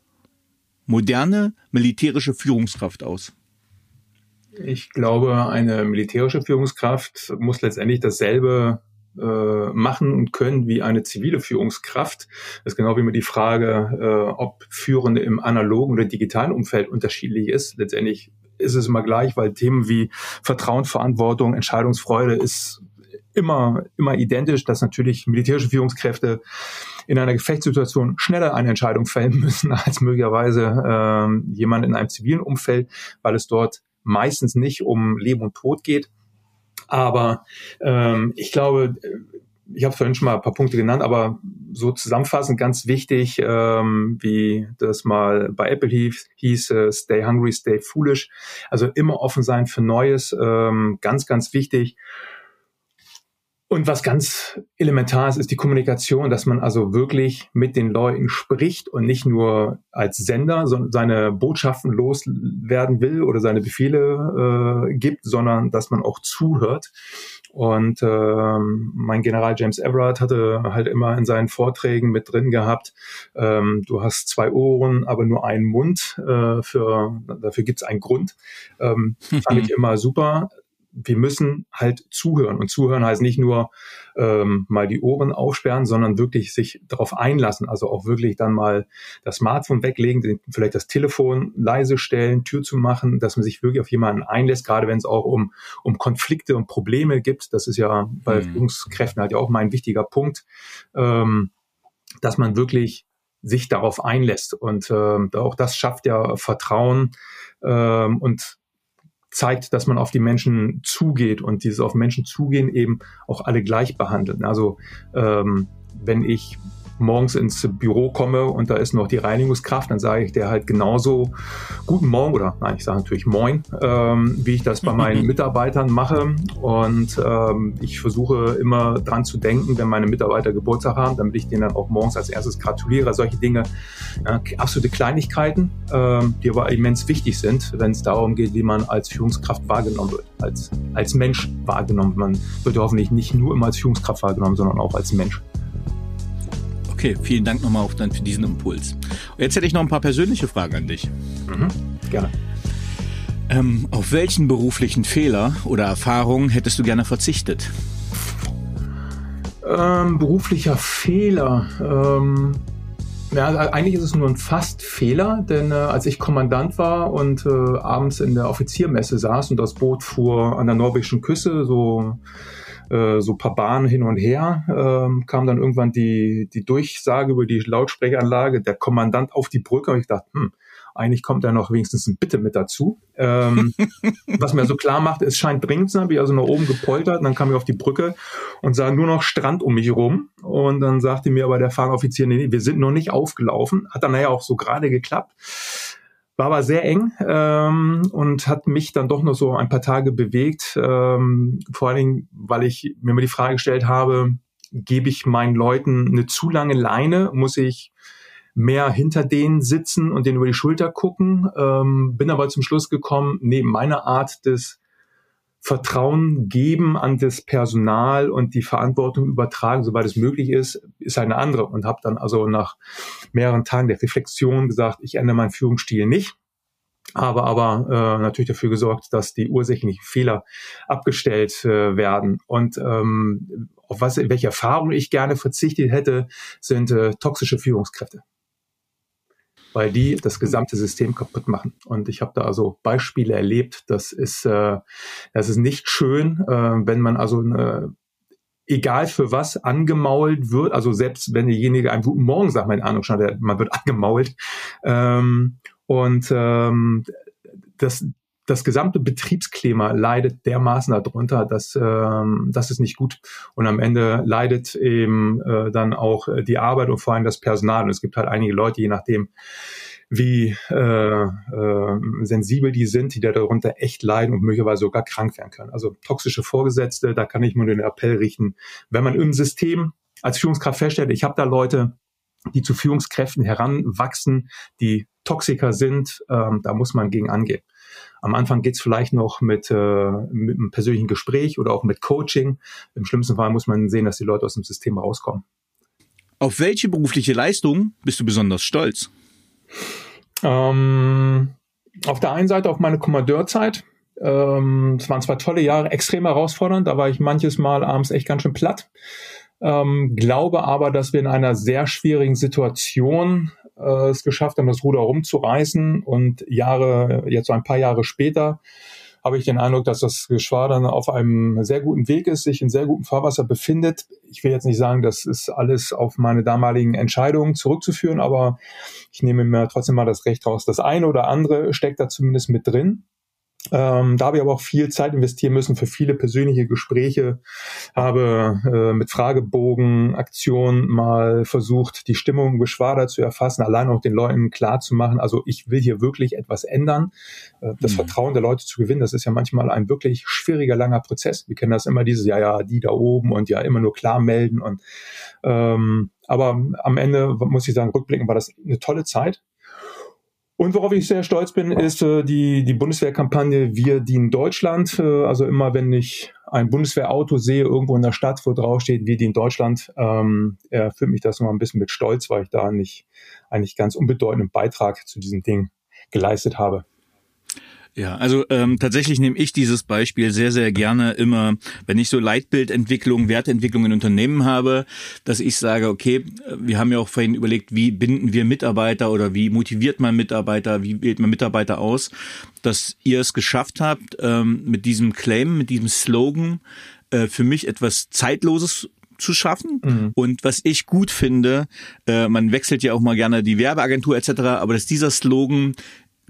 Speaker 3: moderne militärische Führungskraft aus?
Speaker 2: Ich glaube, eine militärische Führungskraft muss letztendlich dasselbe äh, machen und können wie eine zivile Führungskraft. Das ist genau wie mir die Frage, äh, ob Führende im analogen oder digitalen Umfeld unterschiedlich ist. Letztendlich ist es immer gleich, weil Themen wie Vertrauen, Verantwortung, Entscheidungsfreude ist immer, immer identisch, dass natürlich militärische Führungskräfte in einer Gefechtssituation schneller eine Entscheidung fällen [laughs] müssen als möglicherweise äh, jemand in einem zivilen Umfeld, weil es dort meistens nicht um Leben und Tod geht. Aber ähm, ich glaube, ich habe vorhin schon mal ein paar Punkte genannt, aber so zusammenfassend ganz wichtig, ähm, wie das mal bei Apple hieß, hieß äh, Stay Hungry, Stay Foolish. Also immer offen sein für Neues, ähm, ganz, ganz wichtig. Und was ganz elementar ist, ist die Kommunikation, dass man also wirklich mit den Leuten spricht und nicht nur als Sender seine Botschaften loswerden will oder seine Befehle äh, gibt, sondern dass man auch zuhört. Und ähm, mein General James Everard hatte halt immer in seinen Vorträgen mit drin gehabt, ähm, du hast zwei Ohren, aber nur einen Mund. Äh, für, dafür gibt's einen Grund. Ähm, fand ich [laughs] immer super wir müssen halt zuhören. Und zuhören heißt nicht nur ähm, mal die Ohren aufsperren, sondern wirklich sich darauf einlassen. Also auch wirklich dann mal das Smartphone weglegen, vielleicht das Telefon leise stellen, Tür zu machen, dass man sich wirklich auf jemanden einlässt, gerade wenn es auch um, um Konflikte und Probleme gibt. Das ist ja bei mhm. Führungskräften halt ja auch mal ein wichtiger Punkt, ähm, dass man wirklich sich darauf einlässt. Und ähm, auch das schafft ja Vertrauen ähm, und zeigt, dass man auf die Menschen zugeht und dieses auf Menschen zugehen eben auch alle gleich behandeln. Also ähm, wenn ich morgens ins Büro komme und da ist noch die Reinigungskraft, dann sage ich der halt genauso guten Morgen oder nein, ich sage natürlich Moin, ähm, wie ich das bei meinen [laughs] Mitarbeitern mache. Und ähm, ich versuche immer dran zu denken, wenn meine Mitarbeiter Geburtstag haben, damit ich denen dann auch morgens als erstes gratuliere. Solche Dinge, ja, absolute Kleinigkeiten, ähm, die aber immens wichtig sind, wenn es darum geht, wie man als Führungskraft wahrgenommen wird, als, als Mensch wahrgenommen. Man wird ja hoffentlich nicht nur immer als Führungskraft wahrgenommen, sondern auch als Mensch.
Speaker 3: Okay, vielen Dank nochmal auch dann für diesen Impuls. Jetzt hätte ich noch ein paar persönliche Fragen an dich.
Speaker 2: Mhm, gerne.
Speaker 3: Ähm, auf welchen beruflichen Fehler oder Erfahrungen hättest du gerne verzichtet?
Speaker 2: Ähm, beruflicher Fehler. Ähm, ja, eigentlich ist es nur ein Fast-Fehler, denn äh, als ich Kommandant war und äh, abends in der Offiziermesse saß und das Boot fuhr an der norwegischen Küste, so äh, so paar Bahnen hin und her, ähm, kam dann irgendwann die, die Durchsage über die Lautsprecheranlage, der Kommandant auf die Brücke. Und ich dachte, hm, eigentlich kommt da noch wenigstens ein Bitte mit dazu. Ähm, [laughs] was mir so klar macht, es scheint dringend zu sein, bin ich also nach oben gepoltert und dann kam ich auf die Brücke und sah nur noch Strand um mich rum. Und dann sagte mir aber der Fahroffizier, nee, nee, wir sind noch nicht aufgelaufen. Hat dann naja auch so gerade geklappt. War aber sehr eng ähm, und hat mich dann doch noch so ein paar Tage bewegt. Ähm, vor allen Dingen, weil ich mir mal die Frage gestellt habe, gebe ich meinen Leuten eine zu lange Leine? Muss ich mehr hinter denen sitzen und denen über die Schulter gucken? Ähm, bin aber zum Schluss gekommen, nee, meine Art des Vertrauen geben an das Personal und die Verantwortung übertragen, soweit es möglich ist, ist eine andere. Und habe dann also nach mehreren Tagen der Reflexion gesagt, ich ändere meinen Führungsstil nicht aber aber äh, natürlich dafür gesorgt, dass die ursächlichen Fehler abgestellt äh, werden. Und ähm, auf was, welche Erfahrungen ich gerne verzichtet hätte, sind äh, toxische Führungskräfte weil die das gesamte System kaputt machen. Und ich habe da also Beispiele erlebt. Das ist, äh, das ist nicht schön, äh, wenn man also eine, egal für was angemault wird, also selbst wenn derjenige einen guten Morgen sagt, meine Ahnung schon, man wird [laughs] angemault. Ähm, und ähm, das, das gesamte Betriebsklima leidet dermaßen darunter, dass ähm, das ist nicht gut. Und am Ende leidet eben äh, dann auch die Arbeit und vor allem das Personal. Und es gibt halt einige Leute, je nachdem, wie äh, äh, sensibel die sind, die da darunter echt leiden und möglicherweise sogar krank werden können. Also toxische Vorgesetzte, da kann ich nur den Appell richten, wenn man im System als Führungskraft feststellt, ich habe da Leute, die zu Führungskräften heranwachsen, die Toxiker sind, ähm, da muss man gegen angehen. Am Anfang geht's vielleicht noch mit, äh, mit einem persönlichen Gespräch oder auch mit Coaching. Im schlimmsten Fall muss man sehen, dass die Leute aus dem System rauskommen.
Speaker 3: Auf welche berufliche Leistung bist du besonders stolz?
Speaker 2: Ähm, auf der einen Seite auf meine Kommandeurzeit. Ähm, es waren zwei tolle Jahre, extrem herausfordernd. Da war ich manches Mal abends echt ganz schön platt. Ähm, glaube aber, dass wir in einer sehr schwierigen Situation äh, es geschafft haben, das Ruder rumzureißen und Jahre, jetzt so ein paar Jahre später, habe ich den Eindruck, dass das Geschwadern auf einem sehr guten Weg ist, sich in sehr gutem Fahrwasser befindet. Ich will jetzt nicht sagen, das ist alles auf meine damaligen Entscheidungen zurückzuführen, aber ich nehme mir trotzdem mal das Recht raus. Das eine oder andere steckt da zumindest mit drin. Ähm, da habe ich aber auch viel Zeit investieren müssen für viele persönliche Gespräche, habe äh, mit Fragebogen, Aktionen mal versucht, die Stimmung Geschwader zu erfassen, allein auch den Leuten klar zu machen, also ich will hier wirklich etwas ändern, äh, das mhm. Vertrauen der Leute zu gewinnen, das ist ja manchmal ein wirklich schwieriger, langer Prozess. Wir kennen das immer dieses, ja, ja, die da oben und ja immer nur klar melden und ähm, aber am Ende muss ich sagen, rückblickend war das eine tolle Zeit. Und worauf ich sehr stolz bin, ist äh, die, die Bundeswehrkampagne Wir dienen Deutschland. Äh, also immer, wenn ich ein Bundeswehrauto sehe, irgendwo in der Stadt, wo draufsteht, Wir dienen Deutschland, ähm, erfüllt mich das nochmal ein bisschen mit Stolz, weil ich da nicht eigentlich ganz unbedeutenden Beitrag zu diesem Ding geleistet habe.
Speaker 3: Ja, also ähm, tatsächlich nehme ich dieses Beispiel sehr, sehr gerne immer, wenn ich so Leitbildentwicklung, Wertentwicklung in Unternehmen habe, dass ich sage, okay, wir haben ja auch vorhin überlegt, wie binden wir Mitarbeiter oder wie motiviert man Mitarbeiter, wie wählt man Mitarbeiter aus, dass ihr es geschafft habt, ähm, mit diesem Claim, mit diesem Slogan, äh, für mich etwas Zeitloses zu schaffen. Mhm. Und was ich gut finde, äh, man wechselt ja auch mal gerne die Werbeagentur etc., aber dass dieser Slogan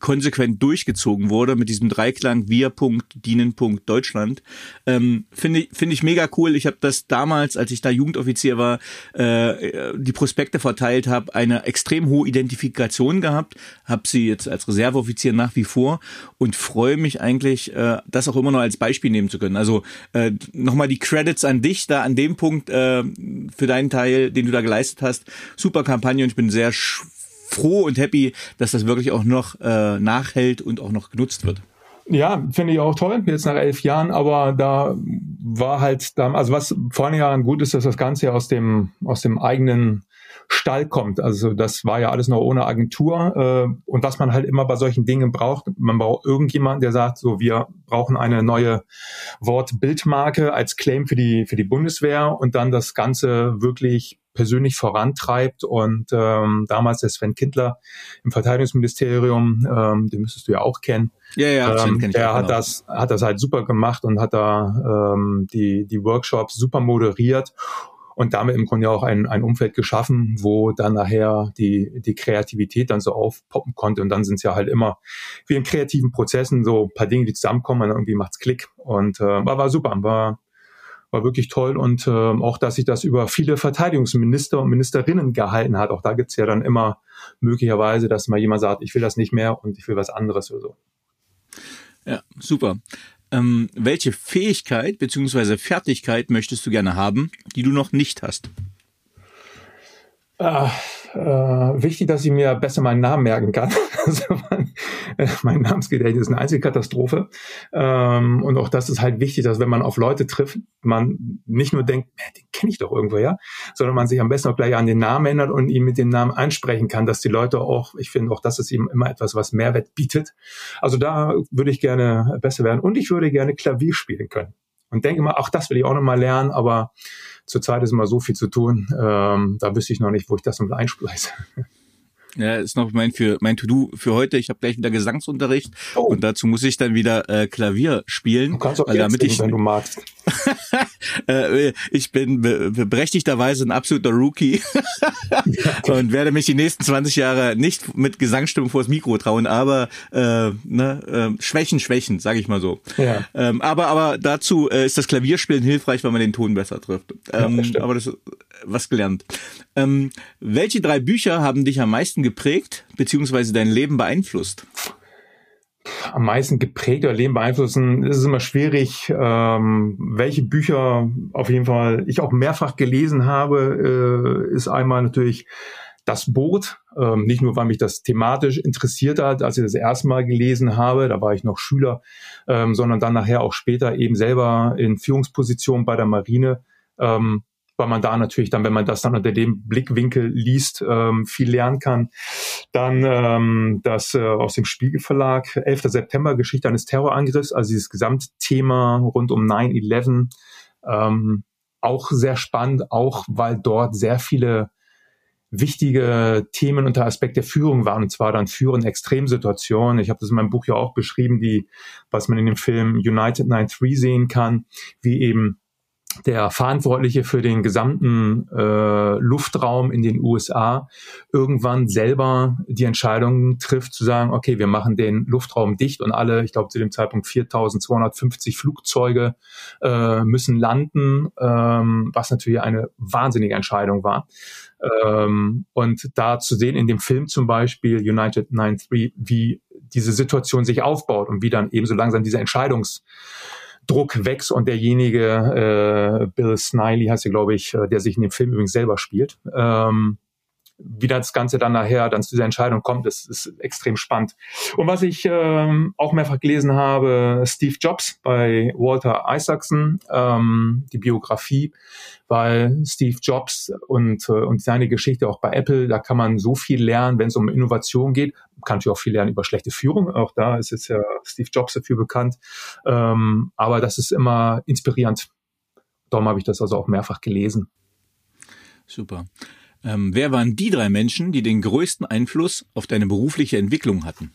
Speaker 3: konsequent durchgezogen wurde mit diesem Dreiklang wir dienen Deutschland. Ähm, Finde finde ich mega cool. Ich habe das damals, als ich da Jugendoffizier war, äh, die Prospekte verteilt habe, eine extrem hohe Identifikation gehabt, habe sie jetzt als Reserveoffizier nach wie vor und freue mich eigentlich, äh, das auch immer noch als Beispiel nehmen zu können. Also äh, nochmal die Credits an dich da an dem Punkt äh, für deinen Teil, den du da geleistet hast. Super Kampagne und ich bin sehr froh und happy, dass das wirklich auch noch äh, nachhält und auch noch genutzt wird.
Speaker 2: Ja, finde ich auch toll, jetzt nach elf Jahren, aber da war halt, da, also was vor allen Jahren gut ist, dass das Ganze aus dem, aus dem eigenen Stall kommt. Also das war ja alles noch ohne Agentur. Äh, und was man halt immer bei solchen Dingen braucht, man braucht irgendjemanden, der sagt, so wir brauchen eine neue Wortbildmarke als Claim für die für die Bundeswehr und dann das Ganze wirklich persönlich vorantreibt. Und ähm, damals der Sven Kindler im Verteidigungsministerium, ähm, den müsstest du ja auch kennen.
Speaker 3: Ja, ja,
Speaker 2: ähm, der hat genau. das, hat das halt super gemacht und hat da ähm, die, die Workshops super moderiert und damit im Grunde auch ein, ein Umfeld geschaffen, wo dann nachher die, die Kreativität dann so aufpoppen konnte. Und dann sind es ja halt immer wie in kreativen Prozessen so ein paar Dinge, die zusammenkommen und irgendwie macht's Klick. Und äh, war, war super, war war wirklich toll und äh, auch, dass sich das über viele Verteidigungsminister und Ministerinnen gehalten hat. Auch da gibt's ja dann immer möglicherweise, dass mal jemand sagt, ich will das nicht mehr und ich will was anderes oder so.
Speaker 3: Ja, super. Ähm, welche Fähigkeit beziehungsweise Fertigkeit möchtest du gerne haben, die du noch nicht hast?
Speaker 2: Äh, äh, wichtig, dass ich mir besser meinen Namen merken kann. [laughs] Also mein, äh, mein Namensgedächtnis ist eine Einzelkatastrophe. Ähm, und auch das ist halt wichtig, dass wenn man auf Leute trifft, man nicht nur denkt, den kenne ich doch irgendwo, ja, sondern man sich am besten auch gleich an den Namen erinnert und ihn mit dem Namen ansprechen kann, dass die Leute auch, ich finde auch, das ist eben immer etwas, was Mehrwert bietet. Also da würde ich gerne besser werden und ich würde gerne Klavier spielen können. Und denke mal, auch das will ich auch noch mal lernen, aber Zurzeit ist immer so viel zu tun, ähm, da wüsste ich noch nicht, wo ich das noch einspleiße.
Speaker 3: Ja, ist noch mein für mein To-Do für heute. Ich habe gleich wieder Gesangsunterricht oh. und dazu muss ich dann wieder äh, Klavier spielen.
Speaker 2: Du kannst auch weil damit ich, wenn du magst. [laughs]
Speaker 3: äh, ich bin be berechtigterweise ein absoluter Rookie [laughs] und werde mich die nächsten 20 Jahre nicht mit Gesangsstimme vors Mikro trauen, aber äh, ne, äh, Schwächen, Schwächen, sage ich mal so. Ja. Ähm, aber aber dazu äh, ist das Klavierspielen hilfreich, weil man den Ton besser trifft. Ähm, ja, das aber das was gelernt. Ähm, welche drei Bücher haben dich am meisten geprägt beziehungsweise dein Leben beeinflusst?
Speaker 2: am meisten geprägt oder Leben beeinflussen, ist es immer schwierig, ähm, welche Bücher auf jeden Fall ich auch mehrfach gelesen habe, äh, ist einmal natürlich das Boot, ähm, nicht nur, weil mich das thematisch interessiert hat, als ich das erste Mal gelesen habe, da war ich noch Schüler, ähm, sondern dann nachher auch später eben selber in Führungspositionen bei der Marine. Ähm, weil man da natürlich dann, wenn man das dann unter dem Blickwinkel liest, ähm, viel lernen kann. Dann ähm, das äh, aus dem Spiegelverlag, 11. September, Geschichte eines Terrorangriffs, also dieses Gesamtthema rund um 9-11, ähm, auch sehr spannend, auch weil dort sehr viele wichtige Themen unter Aspekt der Führung waren, und zwar dann Führen Extremsituationen. Ich habe das in meinem Buch ja auch beschrieben, die, was man in dem Film United 9-3 sehen kann, wie eben der Verantwortliche für den gesamten äh, Luftraum in den USA irgendwann selber die Entscheidung trifft zu sagen, okay, wir machen den Luftraum dicht und alle, ich glaube zu dem Zeitpunkt 4.250 Flugzeuge äh, müssen landen, ähm, was natürlich eine wahnsinnige Entscheidung war. Ähm, und da zu sehen in dem Film zum Beispiel United 93, wie diese Situation sich aufbaut und wie dann eben so langsam diese Entscheidungs Druck wächst und derjenige, äh, Bill Sniley heißt er, glaube ich, äh, der sich in dem Film übrigens selber spielt, ähm, wie das Ganze dann nachher dann zu dieser Entscheidung kommt, ist, ist extrem spannend. Und was ich ähm, auch mehrfach gelesen habe, Steve Jobs bei Walter Isaacson, ähm, die Biografie, weil Steve Jobs und, äh, und seine Geschichte auch bei Apple, da kann man so viel lernen, wenn es um Innovation geht. Man kann natürlich auch viel lernen über schlechte Führung. Auch da ist jetzt ja Steve Jobs dafür bekannt. Ähm, aber das ist immer inspirierend. Darum habe ich das also auch mehrfach gelesen.
Speaker 3: Super. Ähm, wer waren die drei Menschen, die den größten Einfluss auf deine berufliche Entwicklung hatten?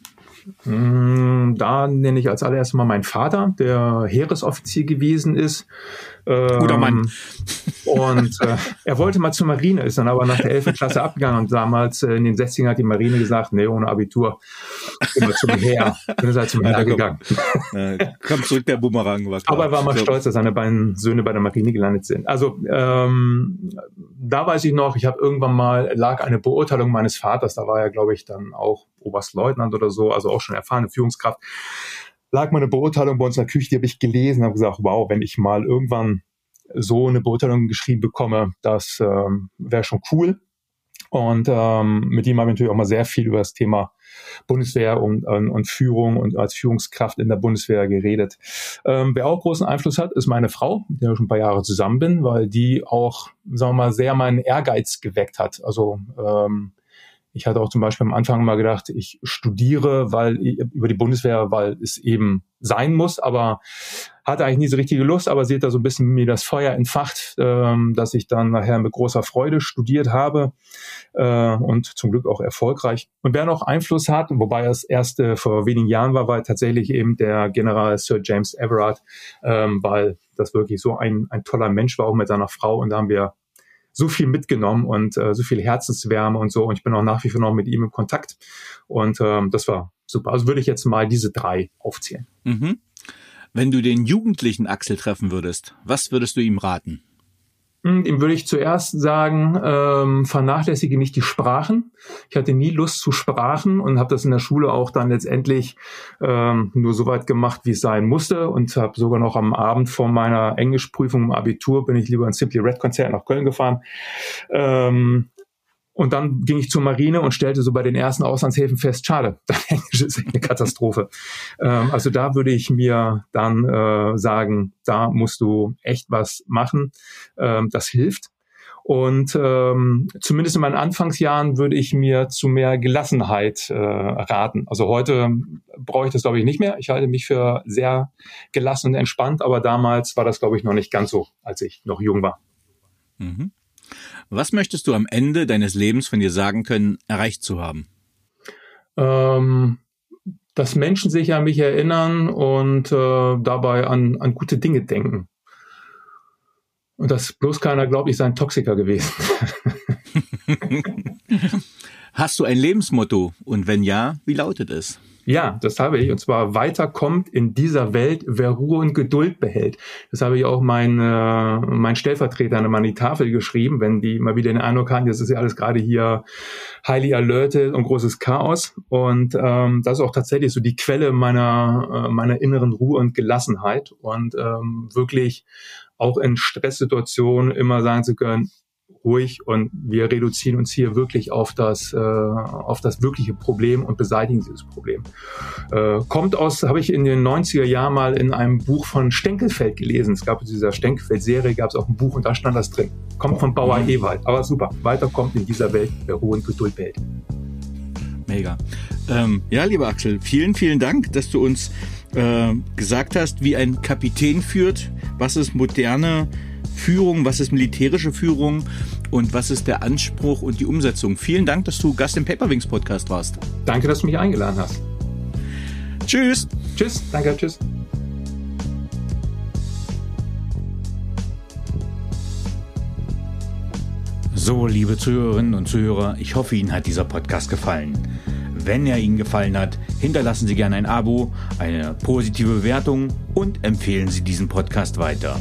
Speaker 2: Mm, da nenne ich als allererstes mal meinen Vater, der Heeresoffizier gewesen ist
Speaker 3: ähm, Guter Mann.
Speaker 2: Und äh, er wollte mal zur Marine, ist dann aber nach der 11. Klasse abgegangen und damals äh, in den 60ern hat die Marine gesagt, nee, ohne Abitur, immer zum Heer. Dann ist er zum Heer gegangen.
Speaker 3: Kommt zurück, der Bumerang.
Speaker 2: War aber er war mal so. stolz, dass seine beiden Söhne bei der Marine gelandet sind. Also ähm, da weiß ich noch, ich habe irgendwann mal, lag eine Beurteilung meines Vaters, da war er, glaube ich, dann auch Oberstleutnant oder so, also auch schon erfahrene Führungskraft lag meine Beurteilung bei uns in der Küche, die habe ich gelesen, habe gesagt, wow, wenn ich mal irgendwann so eine Beurteilung geschrieben bekomme, das ähm, wäre schon cool. Und ähm, mit ihm habe ich natürlich auch mal sehr viel über das Thema Bundeswehr und, und, und Führung und als Führungskraft in der Bundeswehr geredet. Ähm, wer auch großen Einfluss hat, ist meine Frau, mit der ich schon ein paar Jahre zusammen bin, weil die auch, sagen wir mal, sehr meinen Ehrgeiz geweckt hat. Also ähm, ich hatte auch zum Beispiel am Anfang mal gedacht, ich studiere, weil über die Bundeswehr, weil es eben sein muss, aber hatte eigentlich nie so richtige Lust, aber sie hat da so ein bisschen mir das Feuer entfacht, ähm, dass ich dann nachher mit großer Freude studiert habe äh, und zum Glück auch erfolgreich. Und wer noch Einfluss hat, wobei es erst äh, vor wenigen Jahren war, war tatsächlich eben der General Sir James Everard, ähm, weil das wirklich so ein, ein toller Mensch war, auch mit seiner Frau. Und da haben wir so viel mitgenommen und äh, so viel Herzenswärme und so. Und ich bin auch nach wie vor noch mit ihm in Kontakt. Und ähm, das war super. Also würde ich jetzt mal diese drei aufzählen.
Speaker 3: Mhm. Wenn du den jugendlichen Axel treffen würdest, was würdest du ihm raten?
Speaker 2: Ihm würde ich zuerst sagen, ähm, vernachlässige nicht die Sprachen. Ich hatte nie Lust zu Sprachen und habe das in der Schule auch dann letztendlich ähm, nur so weit gemacht, wie es sein musste und habe sogar noch am Abend vor meiner Englischprüfung im Abitur bin ich lieber ins Simply Red Konzert nach Köln gefahren. Ähm, und dann ging ich zur Marine und stellte so bei den ersten Auslandshäfen fest, schade, dein Englisch ist eine Katastrophe. ähm, also da würde ich mir dann äh, sagen, da musst du echt was machen. Ähm, das hilft. Und ähm, zumindest in meinen Anfangsjahren würde ich mir zu mehr Gelassenheit äh, raten. Also heute brauche ich das, glaube ich, nicht mehr. Ich halte mich für sehr gelassen und entspannt, aber damals war das, glaube ich, noch nicht ganz so, als ich noch jung war.
Speaker 3: Mhm. Was möchtest du am Ende deines Lebens von dir sagen können, erreicht zu haben?
Speaker 2: Ähm, dass Menschen sich an mich erinnern und äh, dabei an, an gute Dinge denken. Und dass bloß keiner glaubt, ich sei ein Toxiker gewesen. [laughs]
Speaker 3: Hast du ein Lebensmotto? Und wenn ja, wie lautet es?
Speaker 2: Ja, das habe ich. Und zwar weiterkommt in dieser Welt, wer Ruhe und Geduld behält. Das habe ich auch mein, äh, mein Stellvertreter an die Tafel geschrieben, wenn die mal wieder den Eindruck hatten, das ist ja alles gerade hier highly alerted und großes Chaos. Und ähm, das ist auch tatsächlich so die Quelle meiner, äh, meiner inneren Ruhe und Gelassenheit. Und ähm, wirklich auch in Stresssituationen immer sagen zu können, ruhig und wir reduzieren uns hier wirklich auf das, äh, auf das wirkliche Problem und beseitigen dieses Problem. Äh, kommt aus, habe ich in den 90er Jahren mal in einem Buch von Stenkelfeld gelesen. Es gab in dieser Stenkelfeld-Serie, gab es auch ein Buch und da stand das drin. Kommt von Bauer mhm. Ewald. Aber super, weiter kommt in dieser Welt, wer Ruhe und Geduld behält.
Speaker 3: Mega. Ähm, ja, lieber Axel, vielen, vielen Dank, dass du uns äh, gesagt hast, wie ein Kapitän führt, was ist moderne Führung, was ist militärische Führung und was ist der Anspruch und die Umsetzung. Vielen Dank, dass du Gast im Paperwings Podcast warst.
Speaker 2: Danke, dass du mich eingeladen hast.
Speaker 3: Tschüss.
Speaker 2: Tschüss. Danke, tschüss.
Speaker 3: So, liebe Zuhörerinnen und Zuhörer, ich hoffe, Ihnen hat dieser Podcast gefallen. Wenn er Ihnen gefallen hat, hinterlassen Sie gerne ein Abo, eine positive Bewertung und empfehlen Sie diesen Podcast weiter.